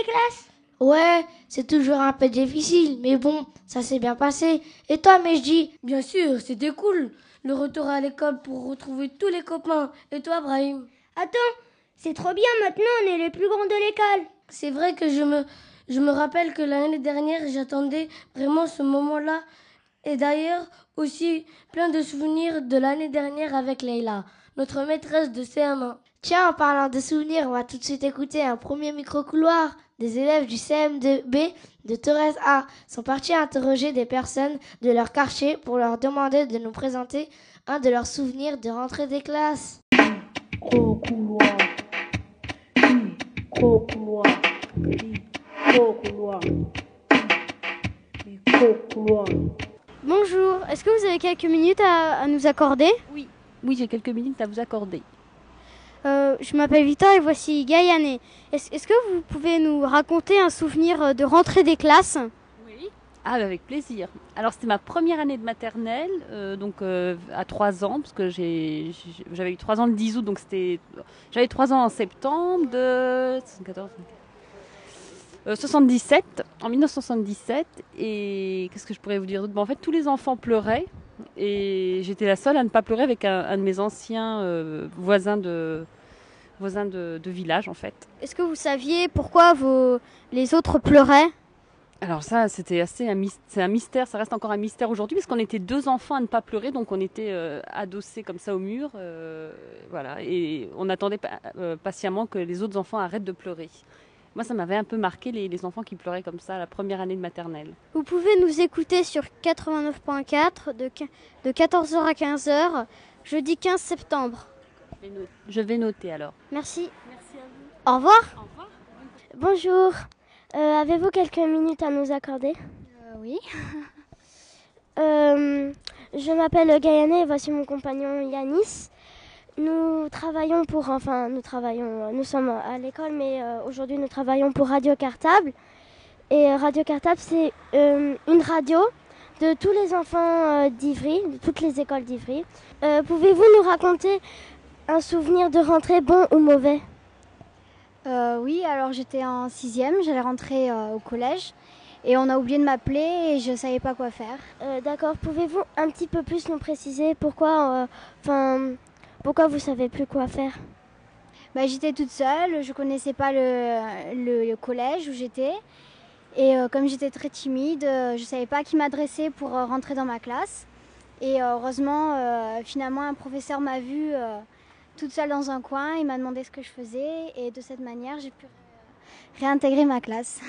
des classes Ouais, c'est toujours un peu difficile, mais bon, ça s'est bien passé. Et toi, mais je dis Bien sûr, c'était cool. Le retour à l'école pour retrouver tous les copains. Et toi, Brahim? Attends, c'est trop bien, maintenant on est les plus grands de l'école. C'est vrai que je me, je me rappelle que l'année dernière, j'attendais vraiment ce moment-là. Et d'ailleurs, aussi plein de souvenirs de l'année dernière avec Leila, notre maîtresse de CM1. Tiens, en parlant de souvenirs, on va tout de suite écouter un premier micro-couloir. Des élèves du CM2B de Torres A sont partis interroger des personnes de leur quartier pour leur demander de nous présenter un de leurs souvenirs de rentrée des classes. Bonjour, est-ce que vous avez quelques minutes à, à nous accorder? Oui, j'ai quelques minutes à vous accorder. Euh, Je m'appelle Victor et voici Gaïane. Est-ce que vous pouvez nous raconter un souvenir euh, de rentrée des classes? Oui. Ah, bah, avec plaisir. Alors, c'était ma première année de maternelle, euh, donc à 3 ans, parce que j'avais eu 3 ans le 10 août, donc c'était. J'avais 3 ans en septembre de. 74, euh, 77, en 1977. Et qu'est-ce que je pourrais vous dire d'autre? Bon, En fait, tous les enfants pleuraient. Et j'étais la seule à ne pas pleurer avec un, un de mes anciens euh, voisins, de, voisins de, de village, en fait. Est-ce que vous saviez pourquoi vos, les autres pleuraient? Alors ça, c'était assez un, un mystère, ça reste encore un mystère aujourd'hui, parce qu'on était deux enfants à ne pas pleurer, donc on était euh, adossés comme ça au mur, euh, voilà, et on attendait pa- patiemment que les autres enfants arrêtent de pleurer. Moi, ça m'avait un peu marqué les, les enfants qui pleuraient comme ça à la première année de maternelle. Vous pouvez nous écouter sur 89.4 de, de 14h à 15h, jeudi 15 septembre. Je vais no- Je vais noter alors. Merci. Merci à vous. Au revoir. Au revoir. Bonjour. Euh, Avez-vous quelques minutes à nous accorder? Oui. Euh, Je m'appelle Gaïane et voici mon compagnon Yanis. Nous travaillons pour, enfin, nous travaillons, nous sommes à l'école, mais euh, aujourd'hui nous travaillons pour Radio Cartable. Et euh, Radio Cartable, c'est euh, une radio de tous les enfants euh, d'Ivry, de toutes les écoles d'Ivry. Euh, Pouvez-vous nous raconter un souvenir de rentrée bon ou mauvais? Euh, oui, alors j'étais en sixième, j'allais rentrer euh, au collège et on a oublié de m'appeler et je savais pas quoi faire. Euh, D'accord. Pouvez-vous un petit peu plus nous préciser pourquoi, euh, enfin, pourquoi vous savez plus quoi faire? Bah, j'étais toute seule, je connaissais pas le, le- le collège où j'étais et euh, comme j'étais très timide, euh, je savais pas à qui m'adresser pour euh, rentrer dans ma classe. Et heureusement, finalement, un professeur m'a vue toute seule dans un coin, il m'a demandé ce que je faisais et de cette manière, j'ai pu réintégrer ma classe.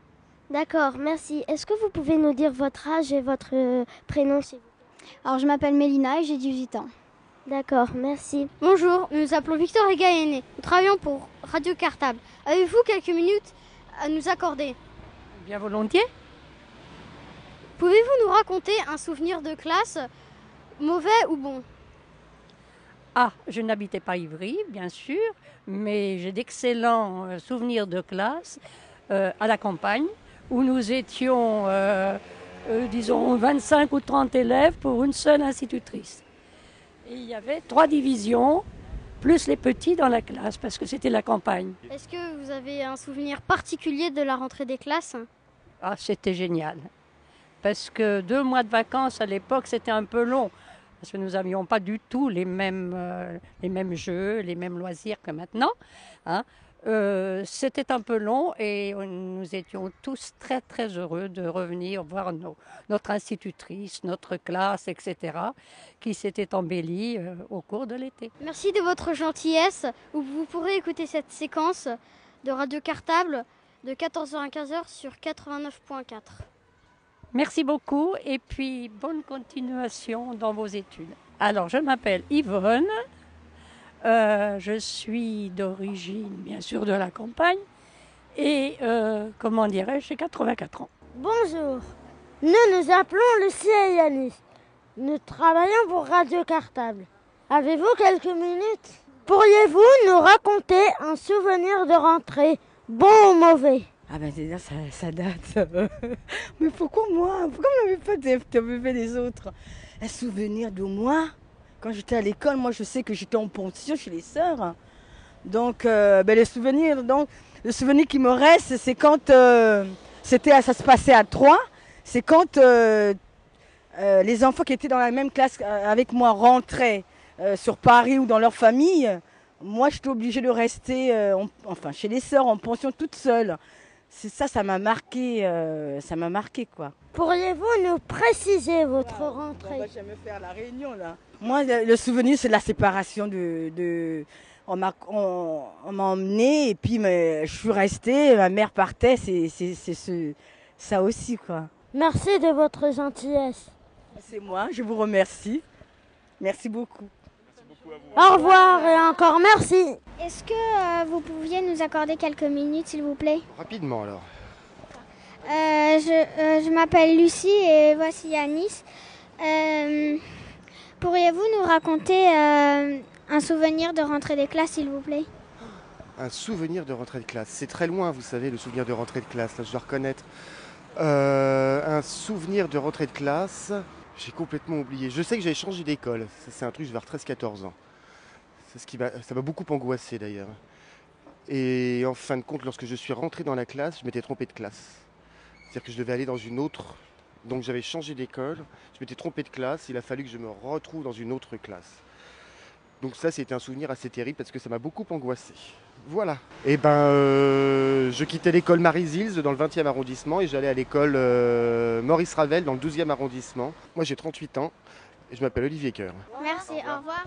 D'accord, merci. Est-ce que vous pouvez nous dire votre âge et votre prénom, s'il vous plaît? Alors, je m'appelle Mélina et j'ai 18 ans. D'accord, merci. Bonjour, nous nous appelons Victor et Gaëné. Nous travaillons pour Radio Cartable. Avez-vous quelques minutes à nous accorder? Bien volontiers. Pouvez-vous nous raconter un souvenir de classe, mauvais ou bon? Ah, je n'habitais pas Ivry, bien sûr, mais j'ai d'excellents euh, souvenirs de classe euh, à la campagne, où nous étions, euh, euh, disons, 25 ou 30 élèves pour une seule institutrice. Et il y avait trois divisions, plus les petits dans la classe, parce que c'était la campagne. Est-ce que vous avez un souvenir particulier de la rentrée des classes? Ah, c'était génial. Parce que deux mois de vacances à l'époque, c'était un peu long. Parce que nous n'avions pas du tout les mêmes, euh, les mêmes jeux, les mêmes loisirs que maintenant. hein. Euh, c'était un peu long et nous étions tous très très heureux de revenir voir nos- notre institutrice, notre classe, etc., qui s'était embellie euh, au cours de l'été. Merci de votre gentillesse. Vous vous pourrez écouter cette séquence de Radio Cartable de 14h à 15h sur 89.4. Merci beaucoup et puis bonne continuation dans vos études. Alors, je m'appelle Yvonne, Euh, je suis d'origine, bien sûr, de la campagne et, euh, comment dirais-je, j'ai 84 ans. Bonjour, nous nous appelons Lucie et Yanis. Nous travaillons pour Radio Cartable. Avez-vous quelques minutes? Pourriez-vous nous raconter un souvenir de rentrée, Bon ou mauvais? Ah ben déjà ça, ça date. Mais pourquoi moi? Pourquoi on n'avait pas des, fait les autres? Un souvenir de moi? Quand j'étais à l'école, moi je sais que j'étais en pension chez les sœurs. Donc euh, ben, les souvenirs, donc le souvenir qui me reste, c'est quand euh, c'était, ça se passait à Troyes. C'est quand euh, les enfants qui étaient dans la même classe avec moi rentraient sur Paris ou dans leur famille. Moi, j'étais obligée de rester, enfin, chez les sœurs en pension toute seule. C'est ça, ça m'a marqué, ça m'a marqué quoi. Pourriez-vous nous préciser votre ah, rentrée? On va me faire la réunion là. Moi, le, souvenir, c'est la séparation de, de on m'a on, emmené et puis je suis restée, ma mère partait, c'est ce, ça aussi quoi. Merci de votre gentillesse. C'est moi, je vous remercie. Merci beaucoup. Au revoir et encore merci. Est-ce que euh, vous pouviez nous accorder quelques minutes s'il vous plaît? Rapidement alors. Euh, je, euh, je m'appelle Lucie et voici Yanis. Pourriez-vous nous raconter un souvenir de rentrée des classes, s'il vous plaît? Un souvenir de rentrée de classe. C'est très loin, vous savez, le souvenir de rentrée de classe, là, je dois reconnaître. Euh, un souvenir de rentrée de classe, j'ai complètement oublié. Je sais que j'ai changé d'école. C'est un truc vers 13-14 ans. Ça m'a beaucoup angoissé d'ailleurs. Et en fin de compte, lorsque je suis rentré dans la classe, je m'étais trompé de classe. C'est-à-dire que je devais aller dans une autre. Donc j'avais changé d'école, je m'étais trompé de classe, il a fallu que je me retrouve dans une autre classe. Donc ça, c'était un souvenir assez terrible parce que ça m'a beaucoup angoissé. Voilà. Et eh ben, euh, je quittais l'école Marie-Zils dans le 20e arrondissement et j'allais à l'école euh, Maurice Ravel dans le 12e arrondissement. Moi, j'ai 38 ans et je m'appelle Olivier Coeur. Merci, au revoir.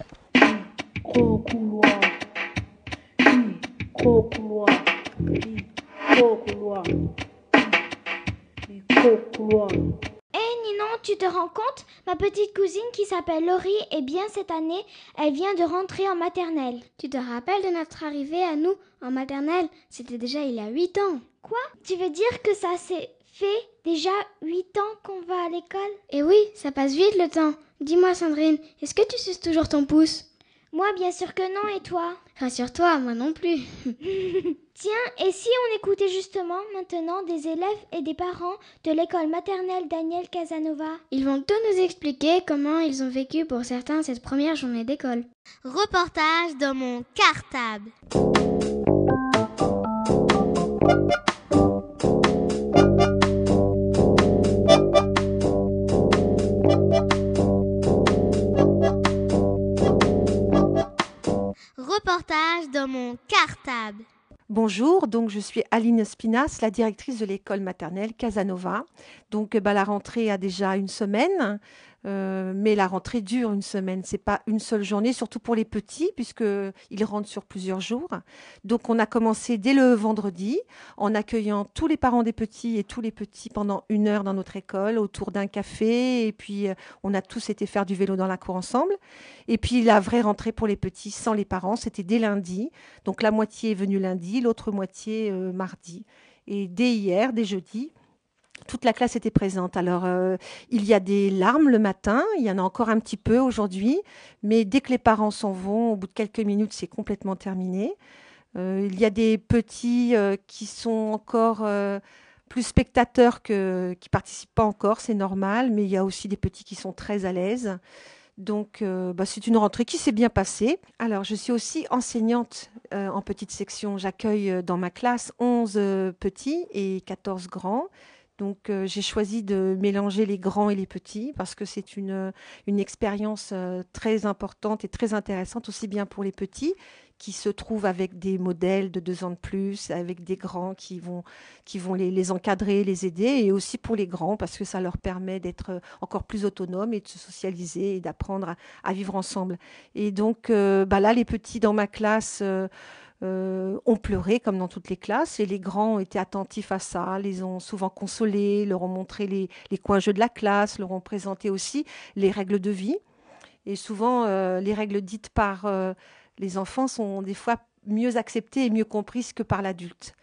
Tu te rends compte? Ma petite cousine qui s'appelle Laurie, eh bien cette année, elle vient de rentrer en maternelle. Tu te rappelles de notre arrivée à nous en maternelle? C'était déjà il y a huit ans. Quoi? Tu veux dire que ça s'est fait déjà huit ans qu'on va à l'école? Eh oui, ça passe vite le temps. Dis-moi Sandrine, est-ce que tu suces toujours ton pouce? Moi, bien sûr que non, et toi? Rassure-toi, moi non plus. Tiens, et si on écoutait justement maintenant des élèves et des parents de l'école maternelle Daniel Casanova? Ils vont tout nous expliquer comment ils ont vécu pour certains cette première journée d'école. Reportage dans mon cartable. Dans mon cartable. Bonjour, donc je suis Aline Spinas, la directrice de l'école maternelle Casanova. Donc bah, la rentrée a déjà une semaine. Euh, mais la rentrée dure une semaine, c'est pas une seule journée, surtout pour les petits, puisqu'ils rentrent sur plusieurs jours. Donc on a commencé dès le vendredi en accueillant tous les parents des petits et tous les petits pendant une heure dans notre école autour d'un café. Et puis euh, on a tous été faire du vélo dans la cour ensemble. Et puis la vraie rentrée pour les petits sans les parents, c'était dès lundi. Donc la moitié est venue lundi, l'autre moitié euh, mardi. Et dès hier, dès jeudi, toute la classe était présente. Alors, euh, il y a des larmes le matin, il y en a encore un petit peu aujourd'hui, mais dès que les parents s'en vont, au bout de quelques minutes, c'est complètement terminé. Euh, il y a des petits euh, qui sont encore plus spectateurs que qui participent pas encore, c'est normal, mais il y a aussi des petits qui sont très à l'aise. Donc, bah, c'est une rentrée qui s'est bien passée. Alors, je suis aussi enseignante en petite section. J'accueille dans ma classe 11 petits et 14 grands. Donc euh, j'ai choisi de mélanger les grands et les petits parce que c'est une, une expérience euh, très importante et très intéressante aussi bien pour les petits qui se trouvent avec des modèles de deux ans de plus, avec des grands qui vont, qui vont les, encadrer, les aider, et aussi pour les grands parce que ça leur permet d'être encore plus autonomes et de se socialiser et d'apprendre à, vivre ensemble. Et donc euh, bah là, les petits dans ma classe... Euh, ont pleuré comme dans toutes les classes et les grands ont été attentifs à ça, les ont souvent consolés, leur ont montré les, coins jeux de la classe, leur ont présenté aussi les règles de vie. Et souvent, euh, les règles dites par euh, les enfants sont des fois mieux acceptées et mieux comprises que par l'adulte.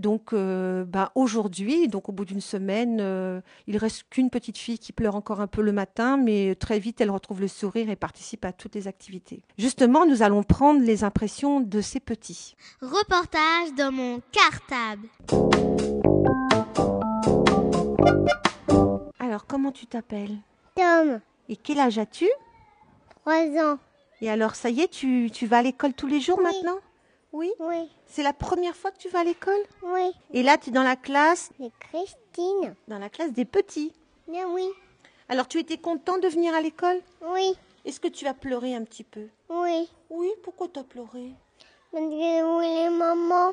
Donc, euh, bah, aujourd'hui, donc au bout d'une semaine, euh, il reste qu'une petite fille qui pleure encore un peu le matin, mais très vite, elle retrouve le sourire et participe à toutes les activités. Justement, nous allons prendre les impressions de ces petits. Reportage dans mon cartable. Alors, comment tu t'appelles? Tom, Et quel âge as-tu? 3 ans. Et alors, ça y est, tu, tu vas à l'école tous les jours Oui. maintenant? Oui Oui, C'est la première fois que tu vas à l'école? Oui. Et là, tu es dans la classe? C'est Christine. Dans la classe des petits. Bien oui, Alors, tu étais content de venir à l'école? Oui, Est-ce que tu as pleuré un petit peu? Oui. Oui, pourquoi tu as pleuré? Parce que où est maman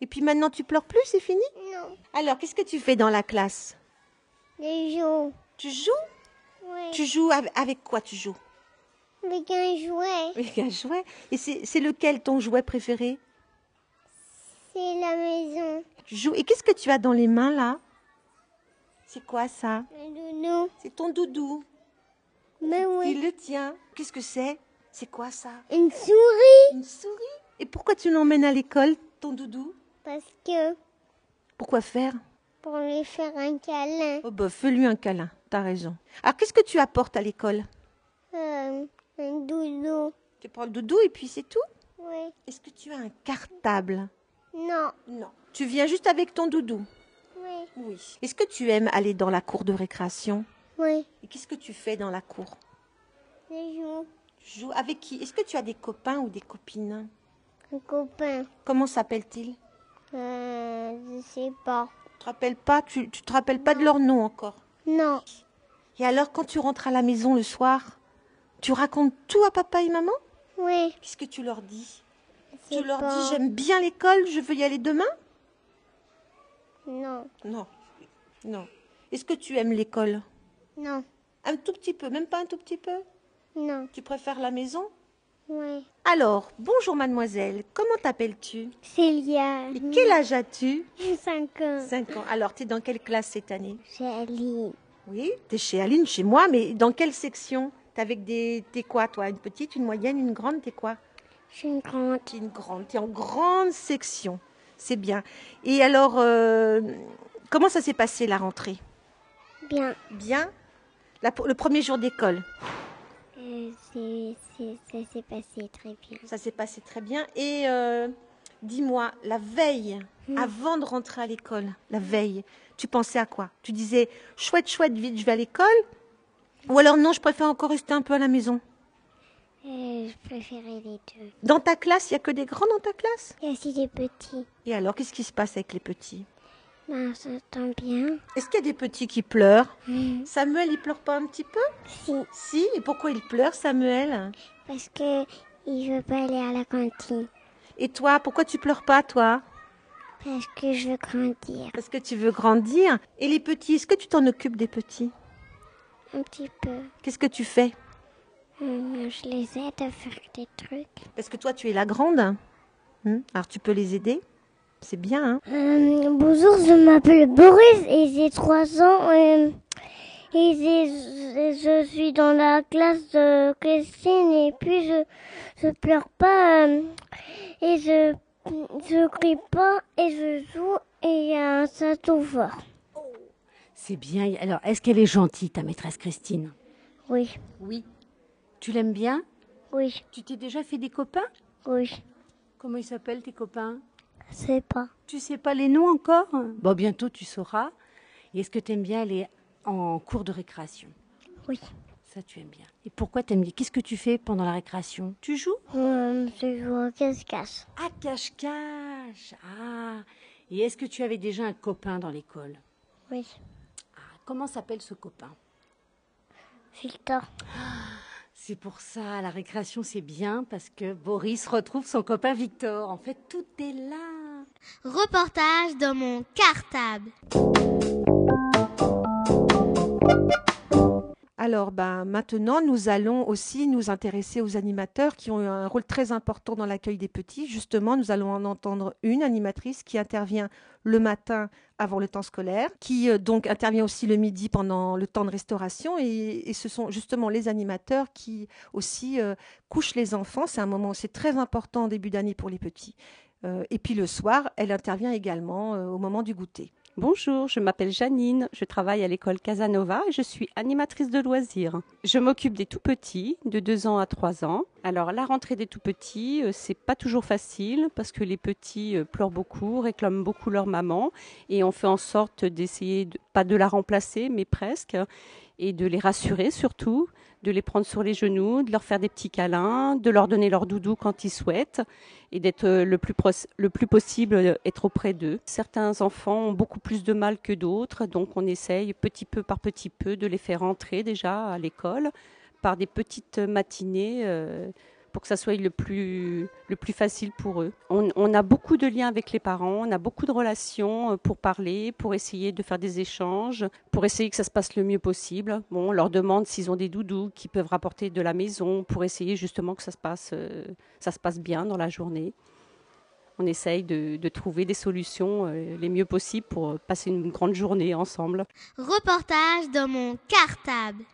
Et puis maintenant, tu pleures plus, c'est fini? Non. Alors, qu'est-ce que tu fais dans la classe? Les jours. Tu joues? Oui. Tu joues avec, avec quoi tu joues? Un jouet. Jouet. Et c'est lequel ton jouet préféré? C'est la maison. Tu joues. Et qu'est-ce que tu as dans les mains là? C'est quoi ça? Un doudou. C'est ton doudou. Mais oui. Il le tient. Qu'est-ce que c'est? C'est quoi ça? Une souris. Une souris? Et pourquoi tu l'emmènes à l'école, ton doudou? Parce que Pourquoi faire? pour lui faire un câlin. Oh bah, fais-lui un câlin. T'as raison. Alors, qu'est-ce que tu apportes à l'école? Euh, un doudou. Tu prends le doudou et puis c'est tout Oui. Est-ce que tu as un cartable Non. Non. Tu viens juste avec ton doudou Oui. Oui. Est-ce que tu aimes aller dans la cour de récréation Oui. Et qu'est-ce que tu fais dans la cour Je joue. Tu joues avec qui? Est-ce que tu as des copains ou des copines? Un copain. Comment s'appelle-t-il Euh, je sais pas. Tu te rappelles pas? Tu, tu te rappelles pas de leur nom encore? Non. Et alors, quand tu rentres à la maison le soir, tu racontes tout à papa et maman? Oui. Qu'est-ce que tu leur dis? Tu leur pas. dis j'aime bien l'école, je veux y aller demain? Non. Non. Non. Est-ce que tu aimes l'école? Non. Un tout petit peu, même pas un tout petit peu? Non. Tu préfères la maison? Oui. Alors, bonjour mademoiselle, comment t'appelles-tu? Célia. Et quel âge as-tu? 5 ans. 5 ans. Alors, tu es dans quelle classe cette année? C'est Aline. Oui, tu es chez Aline, chez moi, mais dans quelle section? Avec des... T'es quoi, toi Une petite, une moyenne, une grande T'es quoi Je suis une grande. T'es une grande, t'es en grande section. C'est bien. Et alors, euh, comment ça s'est passé la rentrée? Bien. Bien? La- Le premier jour d'école? Euh, c'est, c'est, ça s'est passé très bien. Ça s'est passé très bien. Et euh, dis-moi, la veille, avant de rentrer à l'école, la veille, tu pensais à quoi? Tu disais, chouette, chouette, vite, je vais à l'école Ou alors, non, je préfère encore rester un peu à la maison Euh, je préférais les deux. Dans ta classe, il n'y a que des grands dans ta classe? Il y a aussi des petits. Et alors, qu'est-ce qui se passe avec les petits? Ben, ça tombe bien. Est-ce qu'il y a des petits qui pleurent? Mm. Samuel, il pleure pas un petit peu? Si. Si, et pourquoi il pleure, Samuel? Parce que il veut pas aller à la cantine. Et toi, pourquoi tu pleures pas, toi? Parce que je veux grandir. Parce que tu veux grandir. Et les petits, est-ce que tu t'en occupes des petits? Un petit peu. Qu'est-ce que tu fais Euh, je les aide à faire des trucs. Parce que toi, tu es la grande. Hmm? Alors, tu peux les aider. C'est bien, hein Euh, bonjour, je m'appelle Boris et j'ai 3 ans. euh, et je suis dans la classe de Christine et puis je je pleure pas et je je crie pas et je joue et il y a un château fort. C'est bien. Alors, est-ce qu'elle est gentille, ta maîtresse Christine? Oui, Oui. Tu l'aimes bien? Oui, Tu t'es déjà fait des copains? Oui. Comment ils s'appellent tes copains? Je sais pas. Tu sais pas les noms encore? Bon, bientôt tu sauras. Et est-ce que tu aimes bien aller en cours de récréation? Oui. Ça, tu aimes bien. Et pourquoi t'aimes bien? Qu'est-ce que tu fais pendant la récréation? Tu joues? Euh, je joue au cache-cache. Ah, cache-cache Ah Et est-ce que tu avais déjà un copain dans l'école? Oui. Comment s'appelle ce copain? Victor. C'est pour ça, la récréation, c'est bien parce que Boris retrouve son copain Victor. En fait, tout est là. Reportage dans mon cartable. Alors, ben, maintenant, nous allons aussi nous intéresser aux animateurs qui ont eu un rôle très important dans l'accueil des petits. Justement, nous allons en entendre une animatrice qui intervient le matin avant le temps scolaire, qui euh, donc intervient aussi le midi pendant le temps de restauration. Et, ce sont justement les animateurs qui aussi euh, couchent les enfants. C'est un moment, c'est très important en début d'année pour les petits. Euh, et puis le soir, elle intervient également au moment du goûter. Bonjour, je m'appelle Janine, je travaille à l'école Casanova et je suis animatrice de loisirs. Je m'occupe des tout petits, de 2 ans à 3 ans. Alors la rentrée des tout petits, euh, c'est pas toujours facile parce que les petits euh, pleurent beaucoup, réclament beaucoup leur maman et on fait en sorte d'essayer, de, pas de la remplacer, mais presque, et de les rassurer surtout, de les prendre sur les genoux, de leur faire des petits câlins, de leur donner leur doudou quand ils souhaitent et d'être euh, le plus, le plus possible euh, être auprès d'eux. Certains enfants ont beaucoup plus de mal que d'autres, donc on essaye petit peu par petit peu de les faire entrer déjà à l'école par des petites matinées. Euh, pour que ça soit le plus, le plus facile pour eux. On, a beaucoup de liens avec les parents, on a beaucoup de relations euh, pour parler, pour essayer de faire des échanges, pour essayer que ça se passe le mieux possible. Bon, on leur demande s'ils ont des doudous qu'ils peuvent rapporter de la maison pour essayer justement que ça se passe, euh, ça se passe bien dans la journée. On essaye de, de trouver des solutions euh, les mieux possibles pour passer une grande journée ensemble. Reportage dans mon cartable.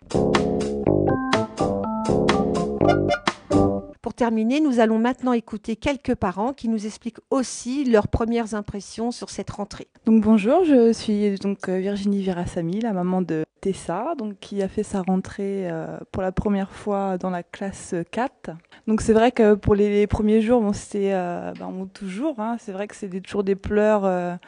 Pour terminer, nous allons maintenant écouter quelques parents qui nous expliquent aussi leurs premières impressions sur cette rentrée. Donc bonjour, je suis donc euh, Virginie Virasamy, la maman de Tessa, donc qui a fait sa rentrée euh, pour la première fois dans la classe 4. Donc c'est vrai que pour les, premiers jours, bon, c'était euh, ben, toujours, hein, c'est vrai que c'est toujours des pleurs.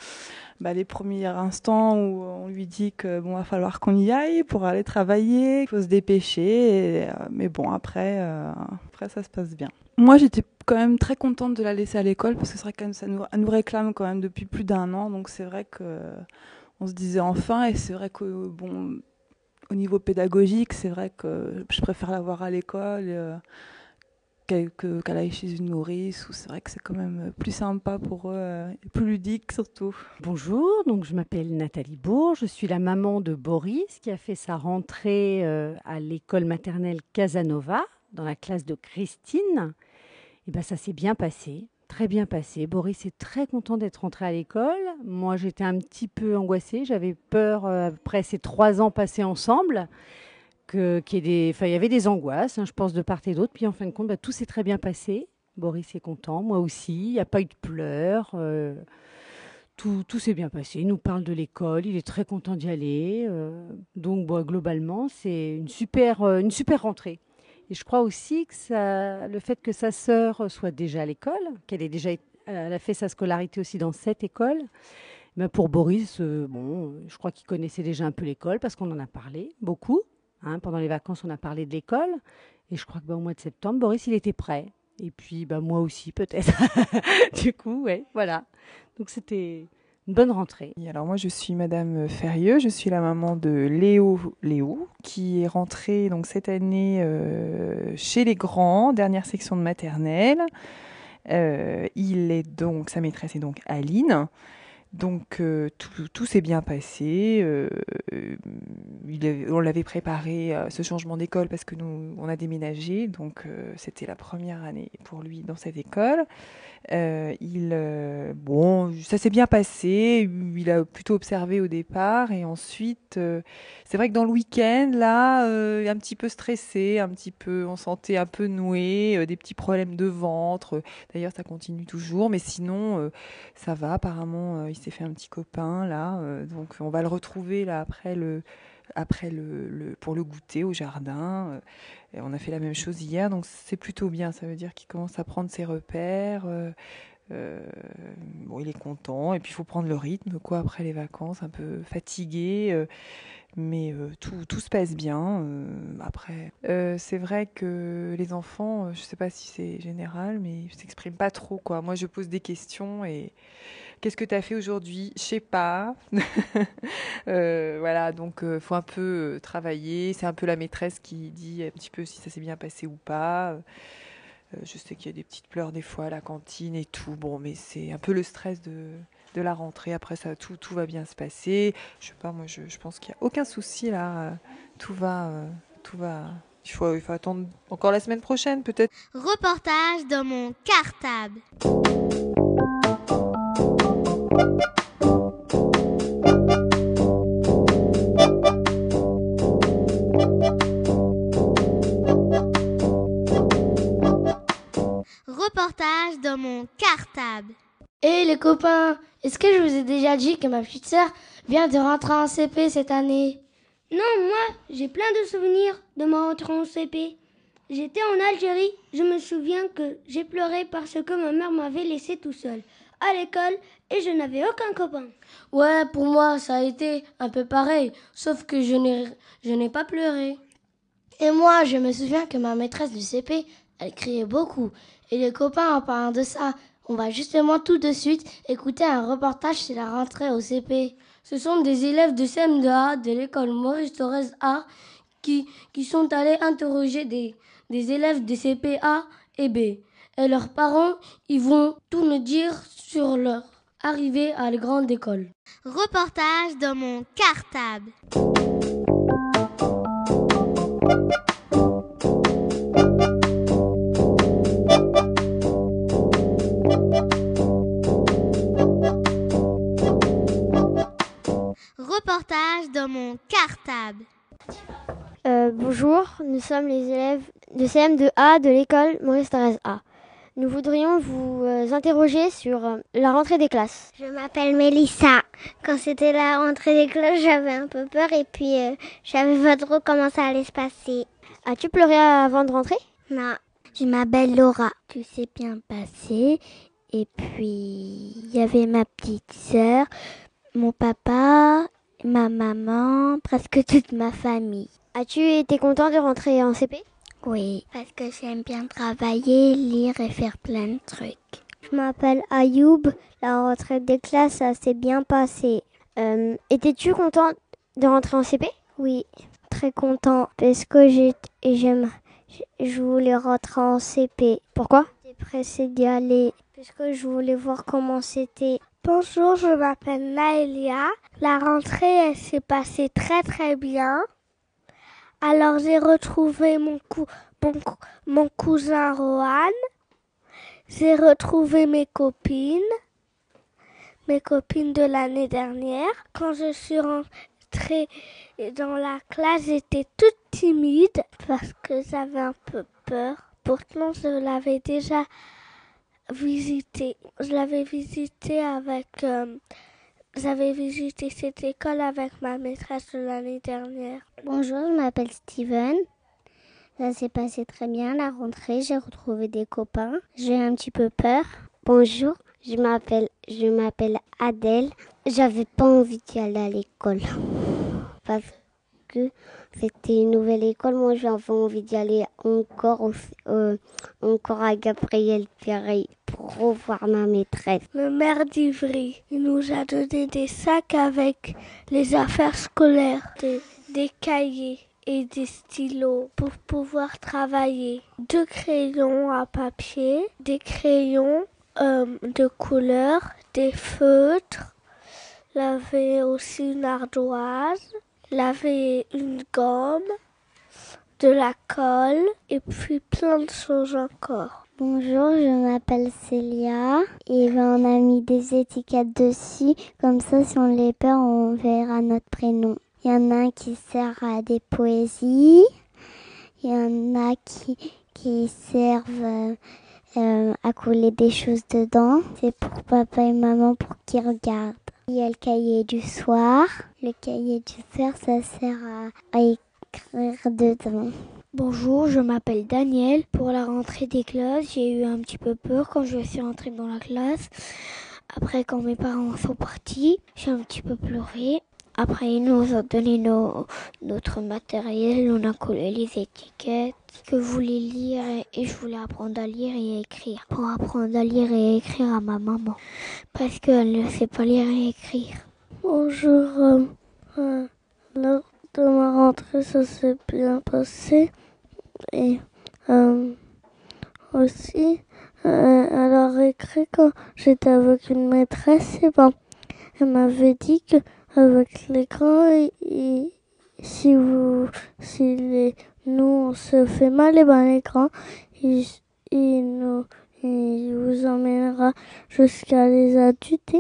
Bah, les premiers instants où on lui dit que bon va falloir qu'on y aille pour aller travailler, il faut se dépêcher. Euh, mais bon après, euh, après ça se passe bien. Moi j'étais quand même très contente de la laisser à l'école parce que qu'elle nous, réclame quand même depuis plus d'un an, donc c'est vrai que on se disait enfin et c'est vrai que bon au niveau pédagogique c'est vrai que je préfère la voir à l'école. Euh, qu'elle aille chez une nourrice, ou c'est vrai que c'est quand même plus sympa pour eux, euh, plus ludique surtout. Bonjour, donc je m'appelle Nathalie Bourg, je suis la maman de Boris qui a fait sa rentrée euh, à l'école maternelle Casanova, dans la classe de Christine. Et ben ça s'est bien passé, très bien passé. Boris est très content d'être rentré à l'école. Moi j'étais un petit peu angoissée, j'avais peur euh, après ces trois ans passés ensemble qu'il y, il y avait des angoisses, hein, je pense, de part et d'autre. Puis en fin de compte, bah, tout s'est très bien passé. Boris est content, moi aussi. Il n'y a pas eu de pleurs. Euh, tout, s'est bien passé. Il nous parle de l'école. Il est très content d'y aller. Euh, donc, globalement, c'est une super, euh, rentrée. Et je crois aussi que le fait que sa sœur soit déjà à l'école, qu'elle ait déjà elle a fait sa scolarité aussi dans cette école, mais pour Boris, bon, je crois qu'il connaissait déjà un peu l'école parce qu'on en a parlé beaucoup. Hein, pendant les vacances, on a parlé de l'école. Et je crois que bah, au mois de septembre, Boris, il était prêt. Et puis, bah, moi aussi, peut-être. du coup, ouais, voilà. Donc, c'était une bonne rentrée. alors, moi, je suis Madame Ferrieux. Je suis la maman de Léo, Léo qui est rentré donc, cette année euh, chez les grands, dernière section de maternelle. Euh, il est donc, sa maîtresse est donc Aline. Donc euh, tout, s'est bien passé. Euh, il on l'avait préparé euh, ce changement d'école parce que nous on a déménagé, donc c'était la première année pour lui dans cette école. Euh, il, euh, bon, ça s'est bien passé. Il a plutôt observé au départ et ensuite, euh, c'est vrai que dans le week-end, là, un petit peu stressé, un petit peu, on sentait un peu noué, des petits problèmes de ventre. D'ailleurs, ça continue toujours, mais sinon, ça va. Apparemment, il s'est fait un petit copain là, donc on va le retrouver là après le après le, pour le goûter au jardin. Et on a fait la même chose hier, donc c'est plutôt bien. Ça veut dire qu'il commence à prendre ses repères. Euh, euh, bon, il est content. Et puis il faut prendre le rythme, quoi, après les vacances, un peu fatigué. Euh, mais euh, tout, tout, se passe bien. Euh, après, euh, c'est vrai que les enfants, je sais pas si c'est général, mais ils s'expriment pas trop, quoi. Moi, je pose des questions et qu'est-ce que tu as fait aujourd'hui? Je sais pas. voilà, donc il faut un peu travailler. C'est un peu la maîtresse qui dit un petit peu si ça s'est bien passé ou pas. je sais qu'il y a des petites pleurs des fois à la cantine et tout. Bon, mais c'est un peu le stress de, la rentrée. Après, ça, tout, tout va bien se passer. Je sais pas, moi, je, je pense qu'il n'y a aucun souci là. Tout va, tout va. Il faut, il faut attendre encore la semaine prochaine, peut-être. Reportage dans mon cartable. Mon cartable. copains, est-ce que je vous ai déjà dit que ma petite sœur vient de rentrer en CP cette année? Non, moi, j'ai plein de souvenirs de ma rentrée en CP. J'étais en Algérie, je me souviens que j'ai pleuré parce que ma mère m'avait laissé tout seul à l'école et je n'avais aucun copain. Ouais, pour moi, ça a été un peu pareil, sauf que je n'ai, je n'ai pas pleuré. Et moi, je me souviens que ma maîtresse du CP, elle criait beaucoup. Et les copains, en parlant de ça, on va justement tout de suite écouter un reportage sur la rentrée au CP. Ce sont des élèves de CM2A de l'école Maurice Torres A qui, sont allés interroger des, des élèves de CP A et B. Et leurs parents, ils vont tout nous dire sur leur arrivée à la grande école. Reportage dans mon cartable. Dans mon cartable. Euh, bonjour, nous sommes les élèves de CM2A de l'école Maurice Thérèse A. Nous voudrions vous euh, interroger sur euh, la rentrée des classes. Je m'appelle Mélissa. Quand c'était la rentrée des classes, j'avais un peu peur et puis je savais pas trop comment ça allait se passer. As-tu pleuré avant de rentrer? Non. Je m'appelle Laura. Tout s'est bien passé. Et puis, il y avait ma petite sœur, mon papa, ma maman, presque toute ma famille. As-tu été content de rentrer en CP Oui, parce que j'aime bien travailler, lire et faire plein de trucs. Je m'appelle Ayoub. La rentrée des classes, ça s'est bien passé. Euh, Étais-tu content de rentrer en CP Oui, très content parce que j'ai- j'aime, je voulais rentrer en CP. Pourquoi? J'étais pressée d'y aller parce que je voulais voir comment c'était. Bonjour, je m'appelle Naëlia. La rentrée, s'est passée très très bien. Alors j'ai retrouvé mon cousin Rohan. J'ai retrouvé mes copines, mes copines de l'année dernière. Quand je suis rentrée dans la classe, j'étais toute timide parce que j'avais un peu peur. Pourtant, je l'avais déjà visité. Je l'avais visité avec. euh, j'avais visité cette école avec ma maîtresse de l'année dernière. Bonjour, je m'appelle Steven. Ça s'est passé très bien la rentrée. J'ai retrouvé des copains. J'ai un petit peu peur. Bonjour, je m'appelle je m'appelle Adèle. J'avais pas envie d'y aller à l'école parce que c'était une nouvelle école. Moi, j'avais envie d'y aller encore au- euh, encore à Gabriel Ferré revoir ma maîtresse. Le maire d'Ivry, nous a donné des sacs avec les affaires scolaires, des, cahiers et des stylos pour pouvoir travailler. Deux crayons à papier, des crayons euh, de couleur, des feutres. Il aussi une ardoise. Il avait une gomme, de la colle et puis plein de choses encore. Bonjour, je m'appelle Célia et ben, on a mis des étiquettes dessus. Comme ça, si on les perd, on verra notre prénom. Il y en a un qui sert à des poésies. Il y en a qui, qui servent euh, à coller des choses dedans. C'est pour papa et maman pour qu'ils regardent. Il y a le cahier du soir. Le cahier du soir, ça sert à, à écrire dedans. Bonjour, je m'appelle Daniel. Pour la rentrée des classes, j'ai eu un petit peu peur quand je suis rentrée dans la classe. Après, quand mes parents sont partis, j'ai un petit peu pleuré. Après, ils nous ont donné nos- notre matériel, on a collé les étiquettes que je voulais lire et, je voulais apprendre à lire et à écrire. Pour apprendre à lire et à écrire à ma maman. Parce qu'elle ne sait pas lire et écrire. Bonjour, euh, euh, de ma rentrée, ça s'est bien passé. Et euh, aussi, à la récré, quand j'étais avec une maîtresse, et ben, elle m'avait dit que avec l'écran, et, si vous, si les, nous on se fait mal, et ben l'écran, il, il nous, il vous emmènera jusqu'à les adultes.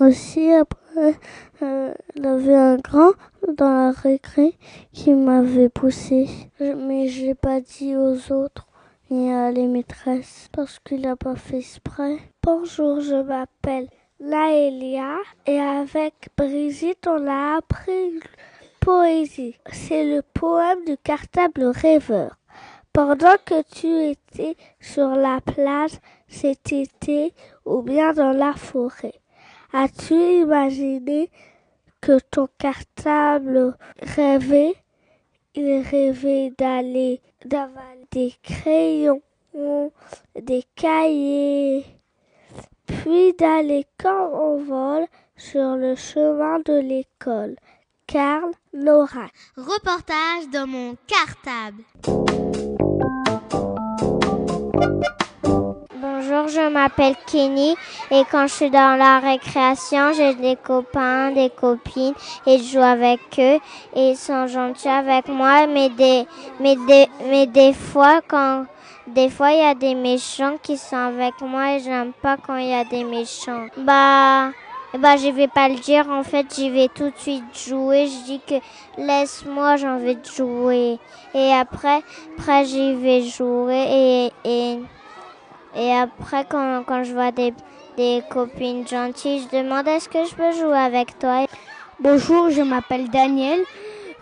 Aussi après, il y avait un grand dans la récré qui m'avait poussé, mais j'ai pas dit aux autres. et à les maîtresses parce qu'il n'a pas fait exprès. Bonjour, je m'appelle Laëlia et avec Brigitte, on a appris poésie. C'est le poème du cartable rêveur. Pendant que tu étais sur la plage cet été ou bien dans la forêt, as-tu imaginé que ton cartable rêvait? Il rêvait d'aller d'avaler des crayons, des cahiers, puis d'aller quand on vole sur le chemin de l'école. Karl Laura. Reportage dans mon cartable. Je m'appelle Kenny et quand je suis dans la récréation, j'ai des copains, des copines et je joue avec eux et ils sont gentils avec moi, mais des, mais des, mais des fois quand, des fois il y a des méchants qui sont avec moi et j'aime pas quand il y a des méchants. Bah, bah je vais pas le dire, en fait j'y vais tout de suite jouer, je dis que laisse-moi, j'ai envie jouer. Et après, après j'y vais jouer et, et et après, quand, quand je vois des, des copines gentilles, je demande est-ce que je peux jouer avec toi? Bonjour, je m'appelle Daniel.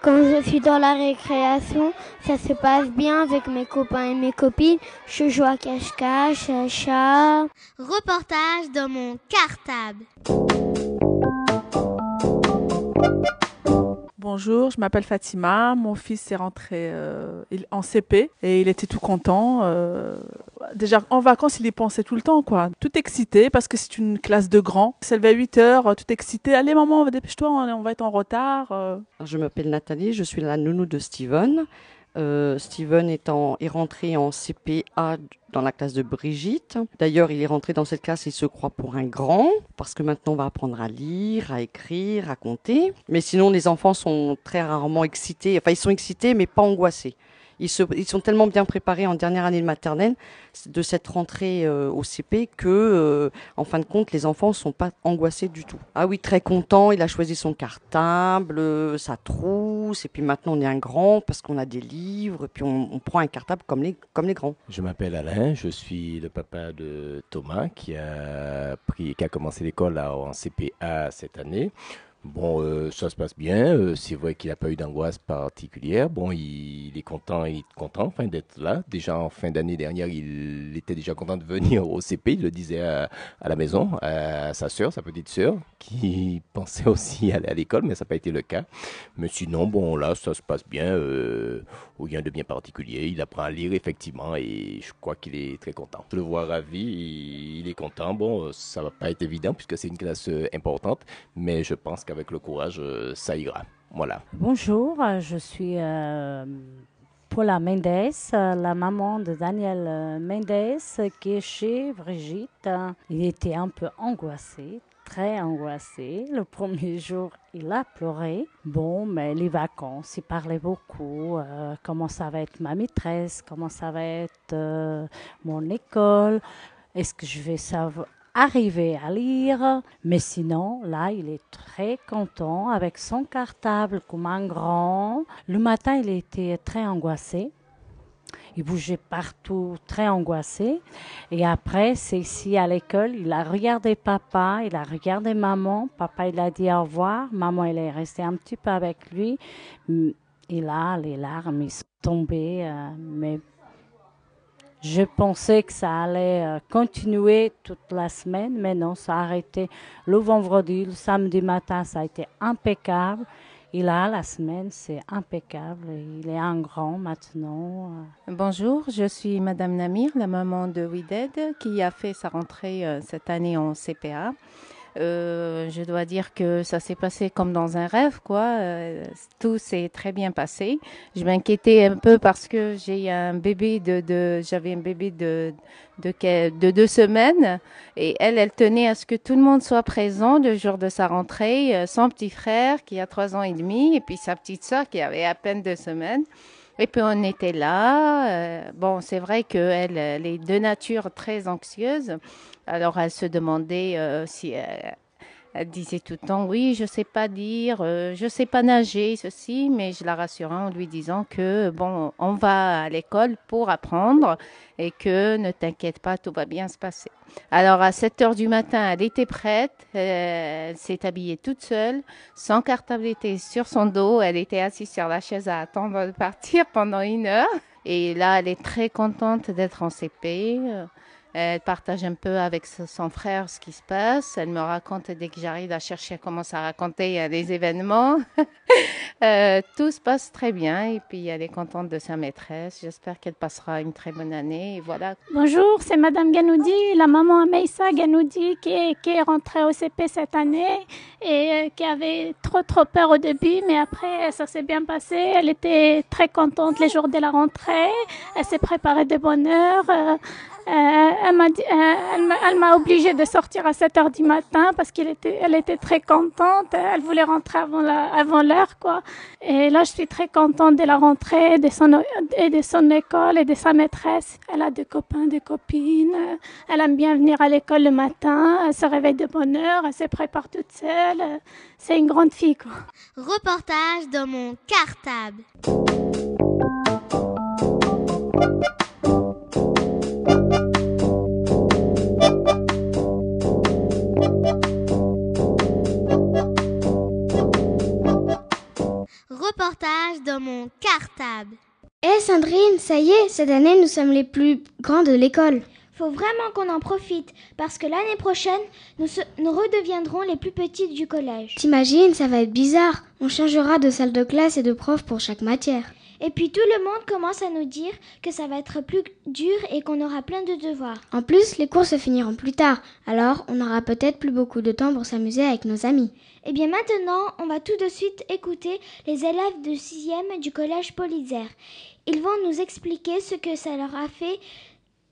Quand je suis dans la récréation, ça se passe bien avec mes copains et mes copines. Je joue à cache-cache, à chat. Reportage dans mon cartable. Bonjour, je m'appelle Fatima. Mon fils est rentré euh, en CP et il était tout content. Euh, déjà en vacances, il y pensait tout le temps, quoi. Tout excité parce que c'est une classe de grands. Il s'est levé à 8 heures, tout excité. Allez maman, dépêche-toi, on va être en retard. euh. Je m'appelle Nathalie, je suis la nounou de Steven. Euh, Steven est, en- est rentré en CPA dans la classe de Brigitte. D'ailleurs, il est rentré dans cette classe, il se croit pour un grand, parce que maintenant on va apprendre à lire, à écrire, à compter. Mais sinon, les enfants sont très rarement excités. Enfin, ils sont excités, mais pas angoissés. Ils, sont tellement bien préparés en dernière année de maternelle de cette rentrée euh, au CP que, euh, en fin de compte, les enfants sont pas angoissés du tout. Ah oui, très content. Il a choisi son cartable, euh, sa trousse, et puis maintenant on est un grand parce qu'on a des livres, puis on, prend un cartable comme les, comme les grands. Je m'appelle Alain, je suis le papa de Thomas qui a, pris, qui a commencé l'école en CPA cette année. Bon, euh, ça se passe bien. euh, c'est vrai qu'il n'a pas eu d'angoisse particulière. Bon, il, est content, il est content enfin, d'être là. Déjà en fin d'année dernière, il était déjà content de venir au CP. Il le disait à, la maison, à sa sœur, sa petite sœur, qui pensait aussi aller à l'école, mais ça n'a pas été le cas. Mais sinon, bon, là, ça se passe bien. Euh, rien de bien particulier. Il apprend à lire effectivement et je crois qu'il est très content. Je le vois ravi, il, est content. Bon, ça va pas être évident puisque c'est une classe euh, importante, mais je pense le courage, euh, ça ira. Voilà. Bonjour, je suis euh, Paula Mendes, euh, la maman de Daniel Mendes qui est chez Brigitte. Il était un peu angoissé, très angoissé. Le premier jour, il a pleuré. Bon, mais les vacances, il parlait beaucoup. comment ça va être ma maîtresse, comment ça va être mon école, est-ce que je vais savoir arriver à lire. Mais sinon, là, il est très content avec son cartable comme un grand. Le matin, il était très angoissé. Il bougeait partout, très angoissé. Et après, c'est ici à l'école, il a regardé papa, il a regardé maman. Papa, il a dit au revoir. Maman, elle est restée un petit peu avec lui. Et là, les larmes, ils sont tombées. euh, mais je pensais que ça allait euh, continuer toute la semaine, mais non, ça a arrêté le vendredi, le samedi matin, ça a été impeccable. Et là, la semaine, c'est impeccable. Il est un grand maintenant. euh. Bonjour, je suis Madame Namir, la maman de Wided, qui a fait sa rentrée euh, cette année en CPA. Euh, je dois dire que ça s'est passé comme dans un rêve, quoi. Euh, tout s'est très bien passé. Je m'inquiétais un peu parce que j'ai un bébé de, j'avais un bébé de, deux semaines et elle, elle tenait à ce que tout le monde soit présent le jour de sa rentrée. Euh, Son petit frère qui a trois ans et demi et puis sa petite soeur qui avait à peine deux semaines. Et puis on était là. bon, c'est vrai qu'elle elle est de nature très anxieuse. Alors elle se demandait euh, si elle, Elle disait tout le temps, oui, je sais pas dire, euh, je sais pas nager, ceci, mais je la rassurais en lui disant que, bon, on va à l'école pour apprendre et que ne t'inquiète pas, tout va bien se passer. Alors à 7 heures du matin, elle était prête, euh, elle s'est habillée toute seule, sans cartable était sur son dos, elle était assise sur la chaise à attendre de partir pendant une heure. Et là, elle est très contente d'être en CP. Elle partage un peu avec son frère ce qui se passe. Elle me raconte dès que j'arrive à chercher, elle commence à raconter des événements. euh, tout se passe très bien et puis elle est contente de sa maîtresse. J'espère qu'elle passera une très bonne année. Voilà. Bonjour, c'est Madame Ganoudi, la maman Meissa Ganoudi qui est, qui est rentrée au CP cette année et euh, qui avait trop trop peur au début, mais après ça s'est bien passé. Elle était très contente les jours de la rentrée. Elle s'est préparée de bonne heure. Euh, euh, elle m'a elle obligée de sortir à 7 heures du matin parce qu'elle était, très contente. Elle voulait rentrer avant l'heure, quoi. Et là, je suis très contente de la rentrée, de son, et de son école et de sa maîtresse. Elle a des copains, des copines. Elle aime bien venir à l'école le matin. Elle se réveille de bonne heure. Elle se prépare toute seule. C'est une grande fille, quoi. Reportage dans mon cartable. Ça y est, cette année nous sommes les plus grands de l'école. Faut vraiment qu'on en profite parce que l'année prochaine, nous, nous redeviendrons les plus petites du collège. T'imagines, ça va être bizarre. On changera de salle de classe et de prof pour chaque matière. Et puis tout le monde commence à nous dire que ça va être plus dur et qu'on aura plein de devoirs. En plus, les cours se finiront plus tard, alors on aura peut-être plus beaucoup de temps pour s'amuser avec nos amis. Et eh bien maintenant, on va tout de suite écouter les élèves de 6e du collège Politzer. Ils vont nous expliquer ce que ça leur a fait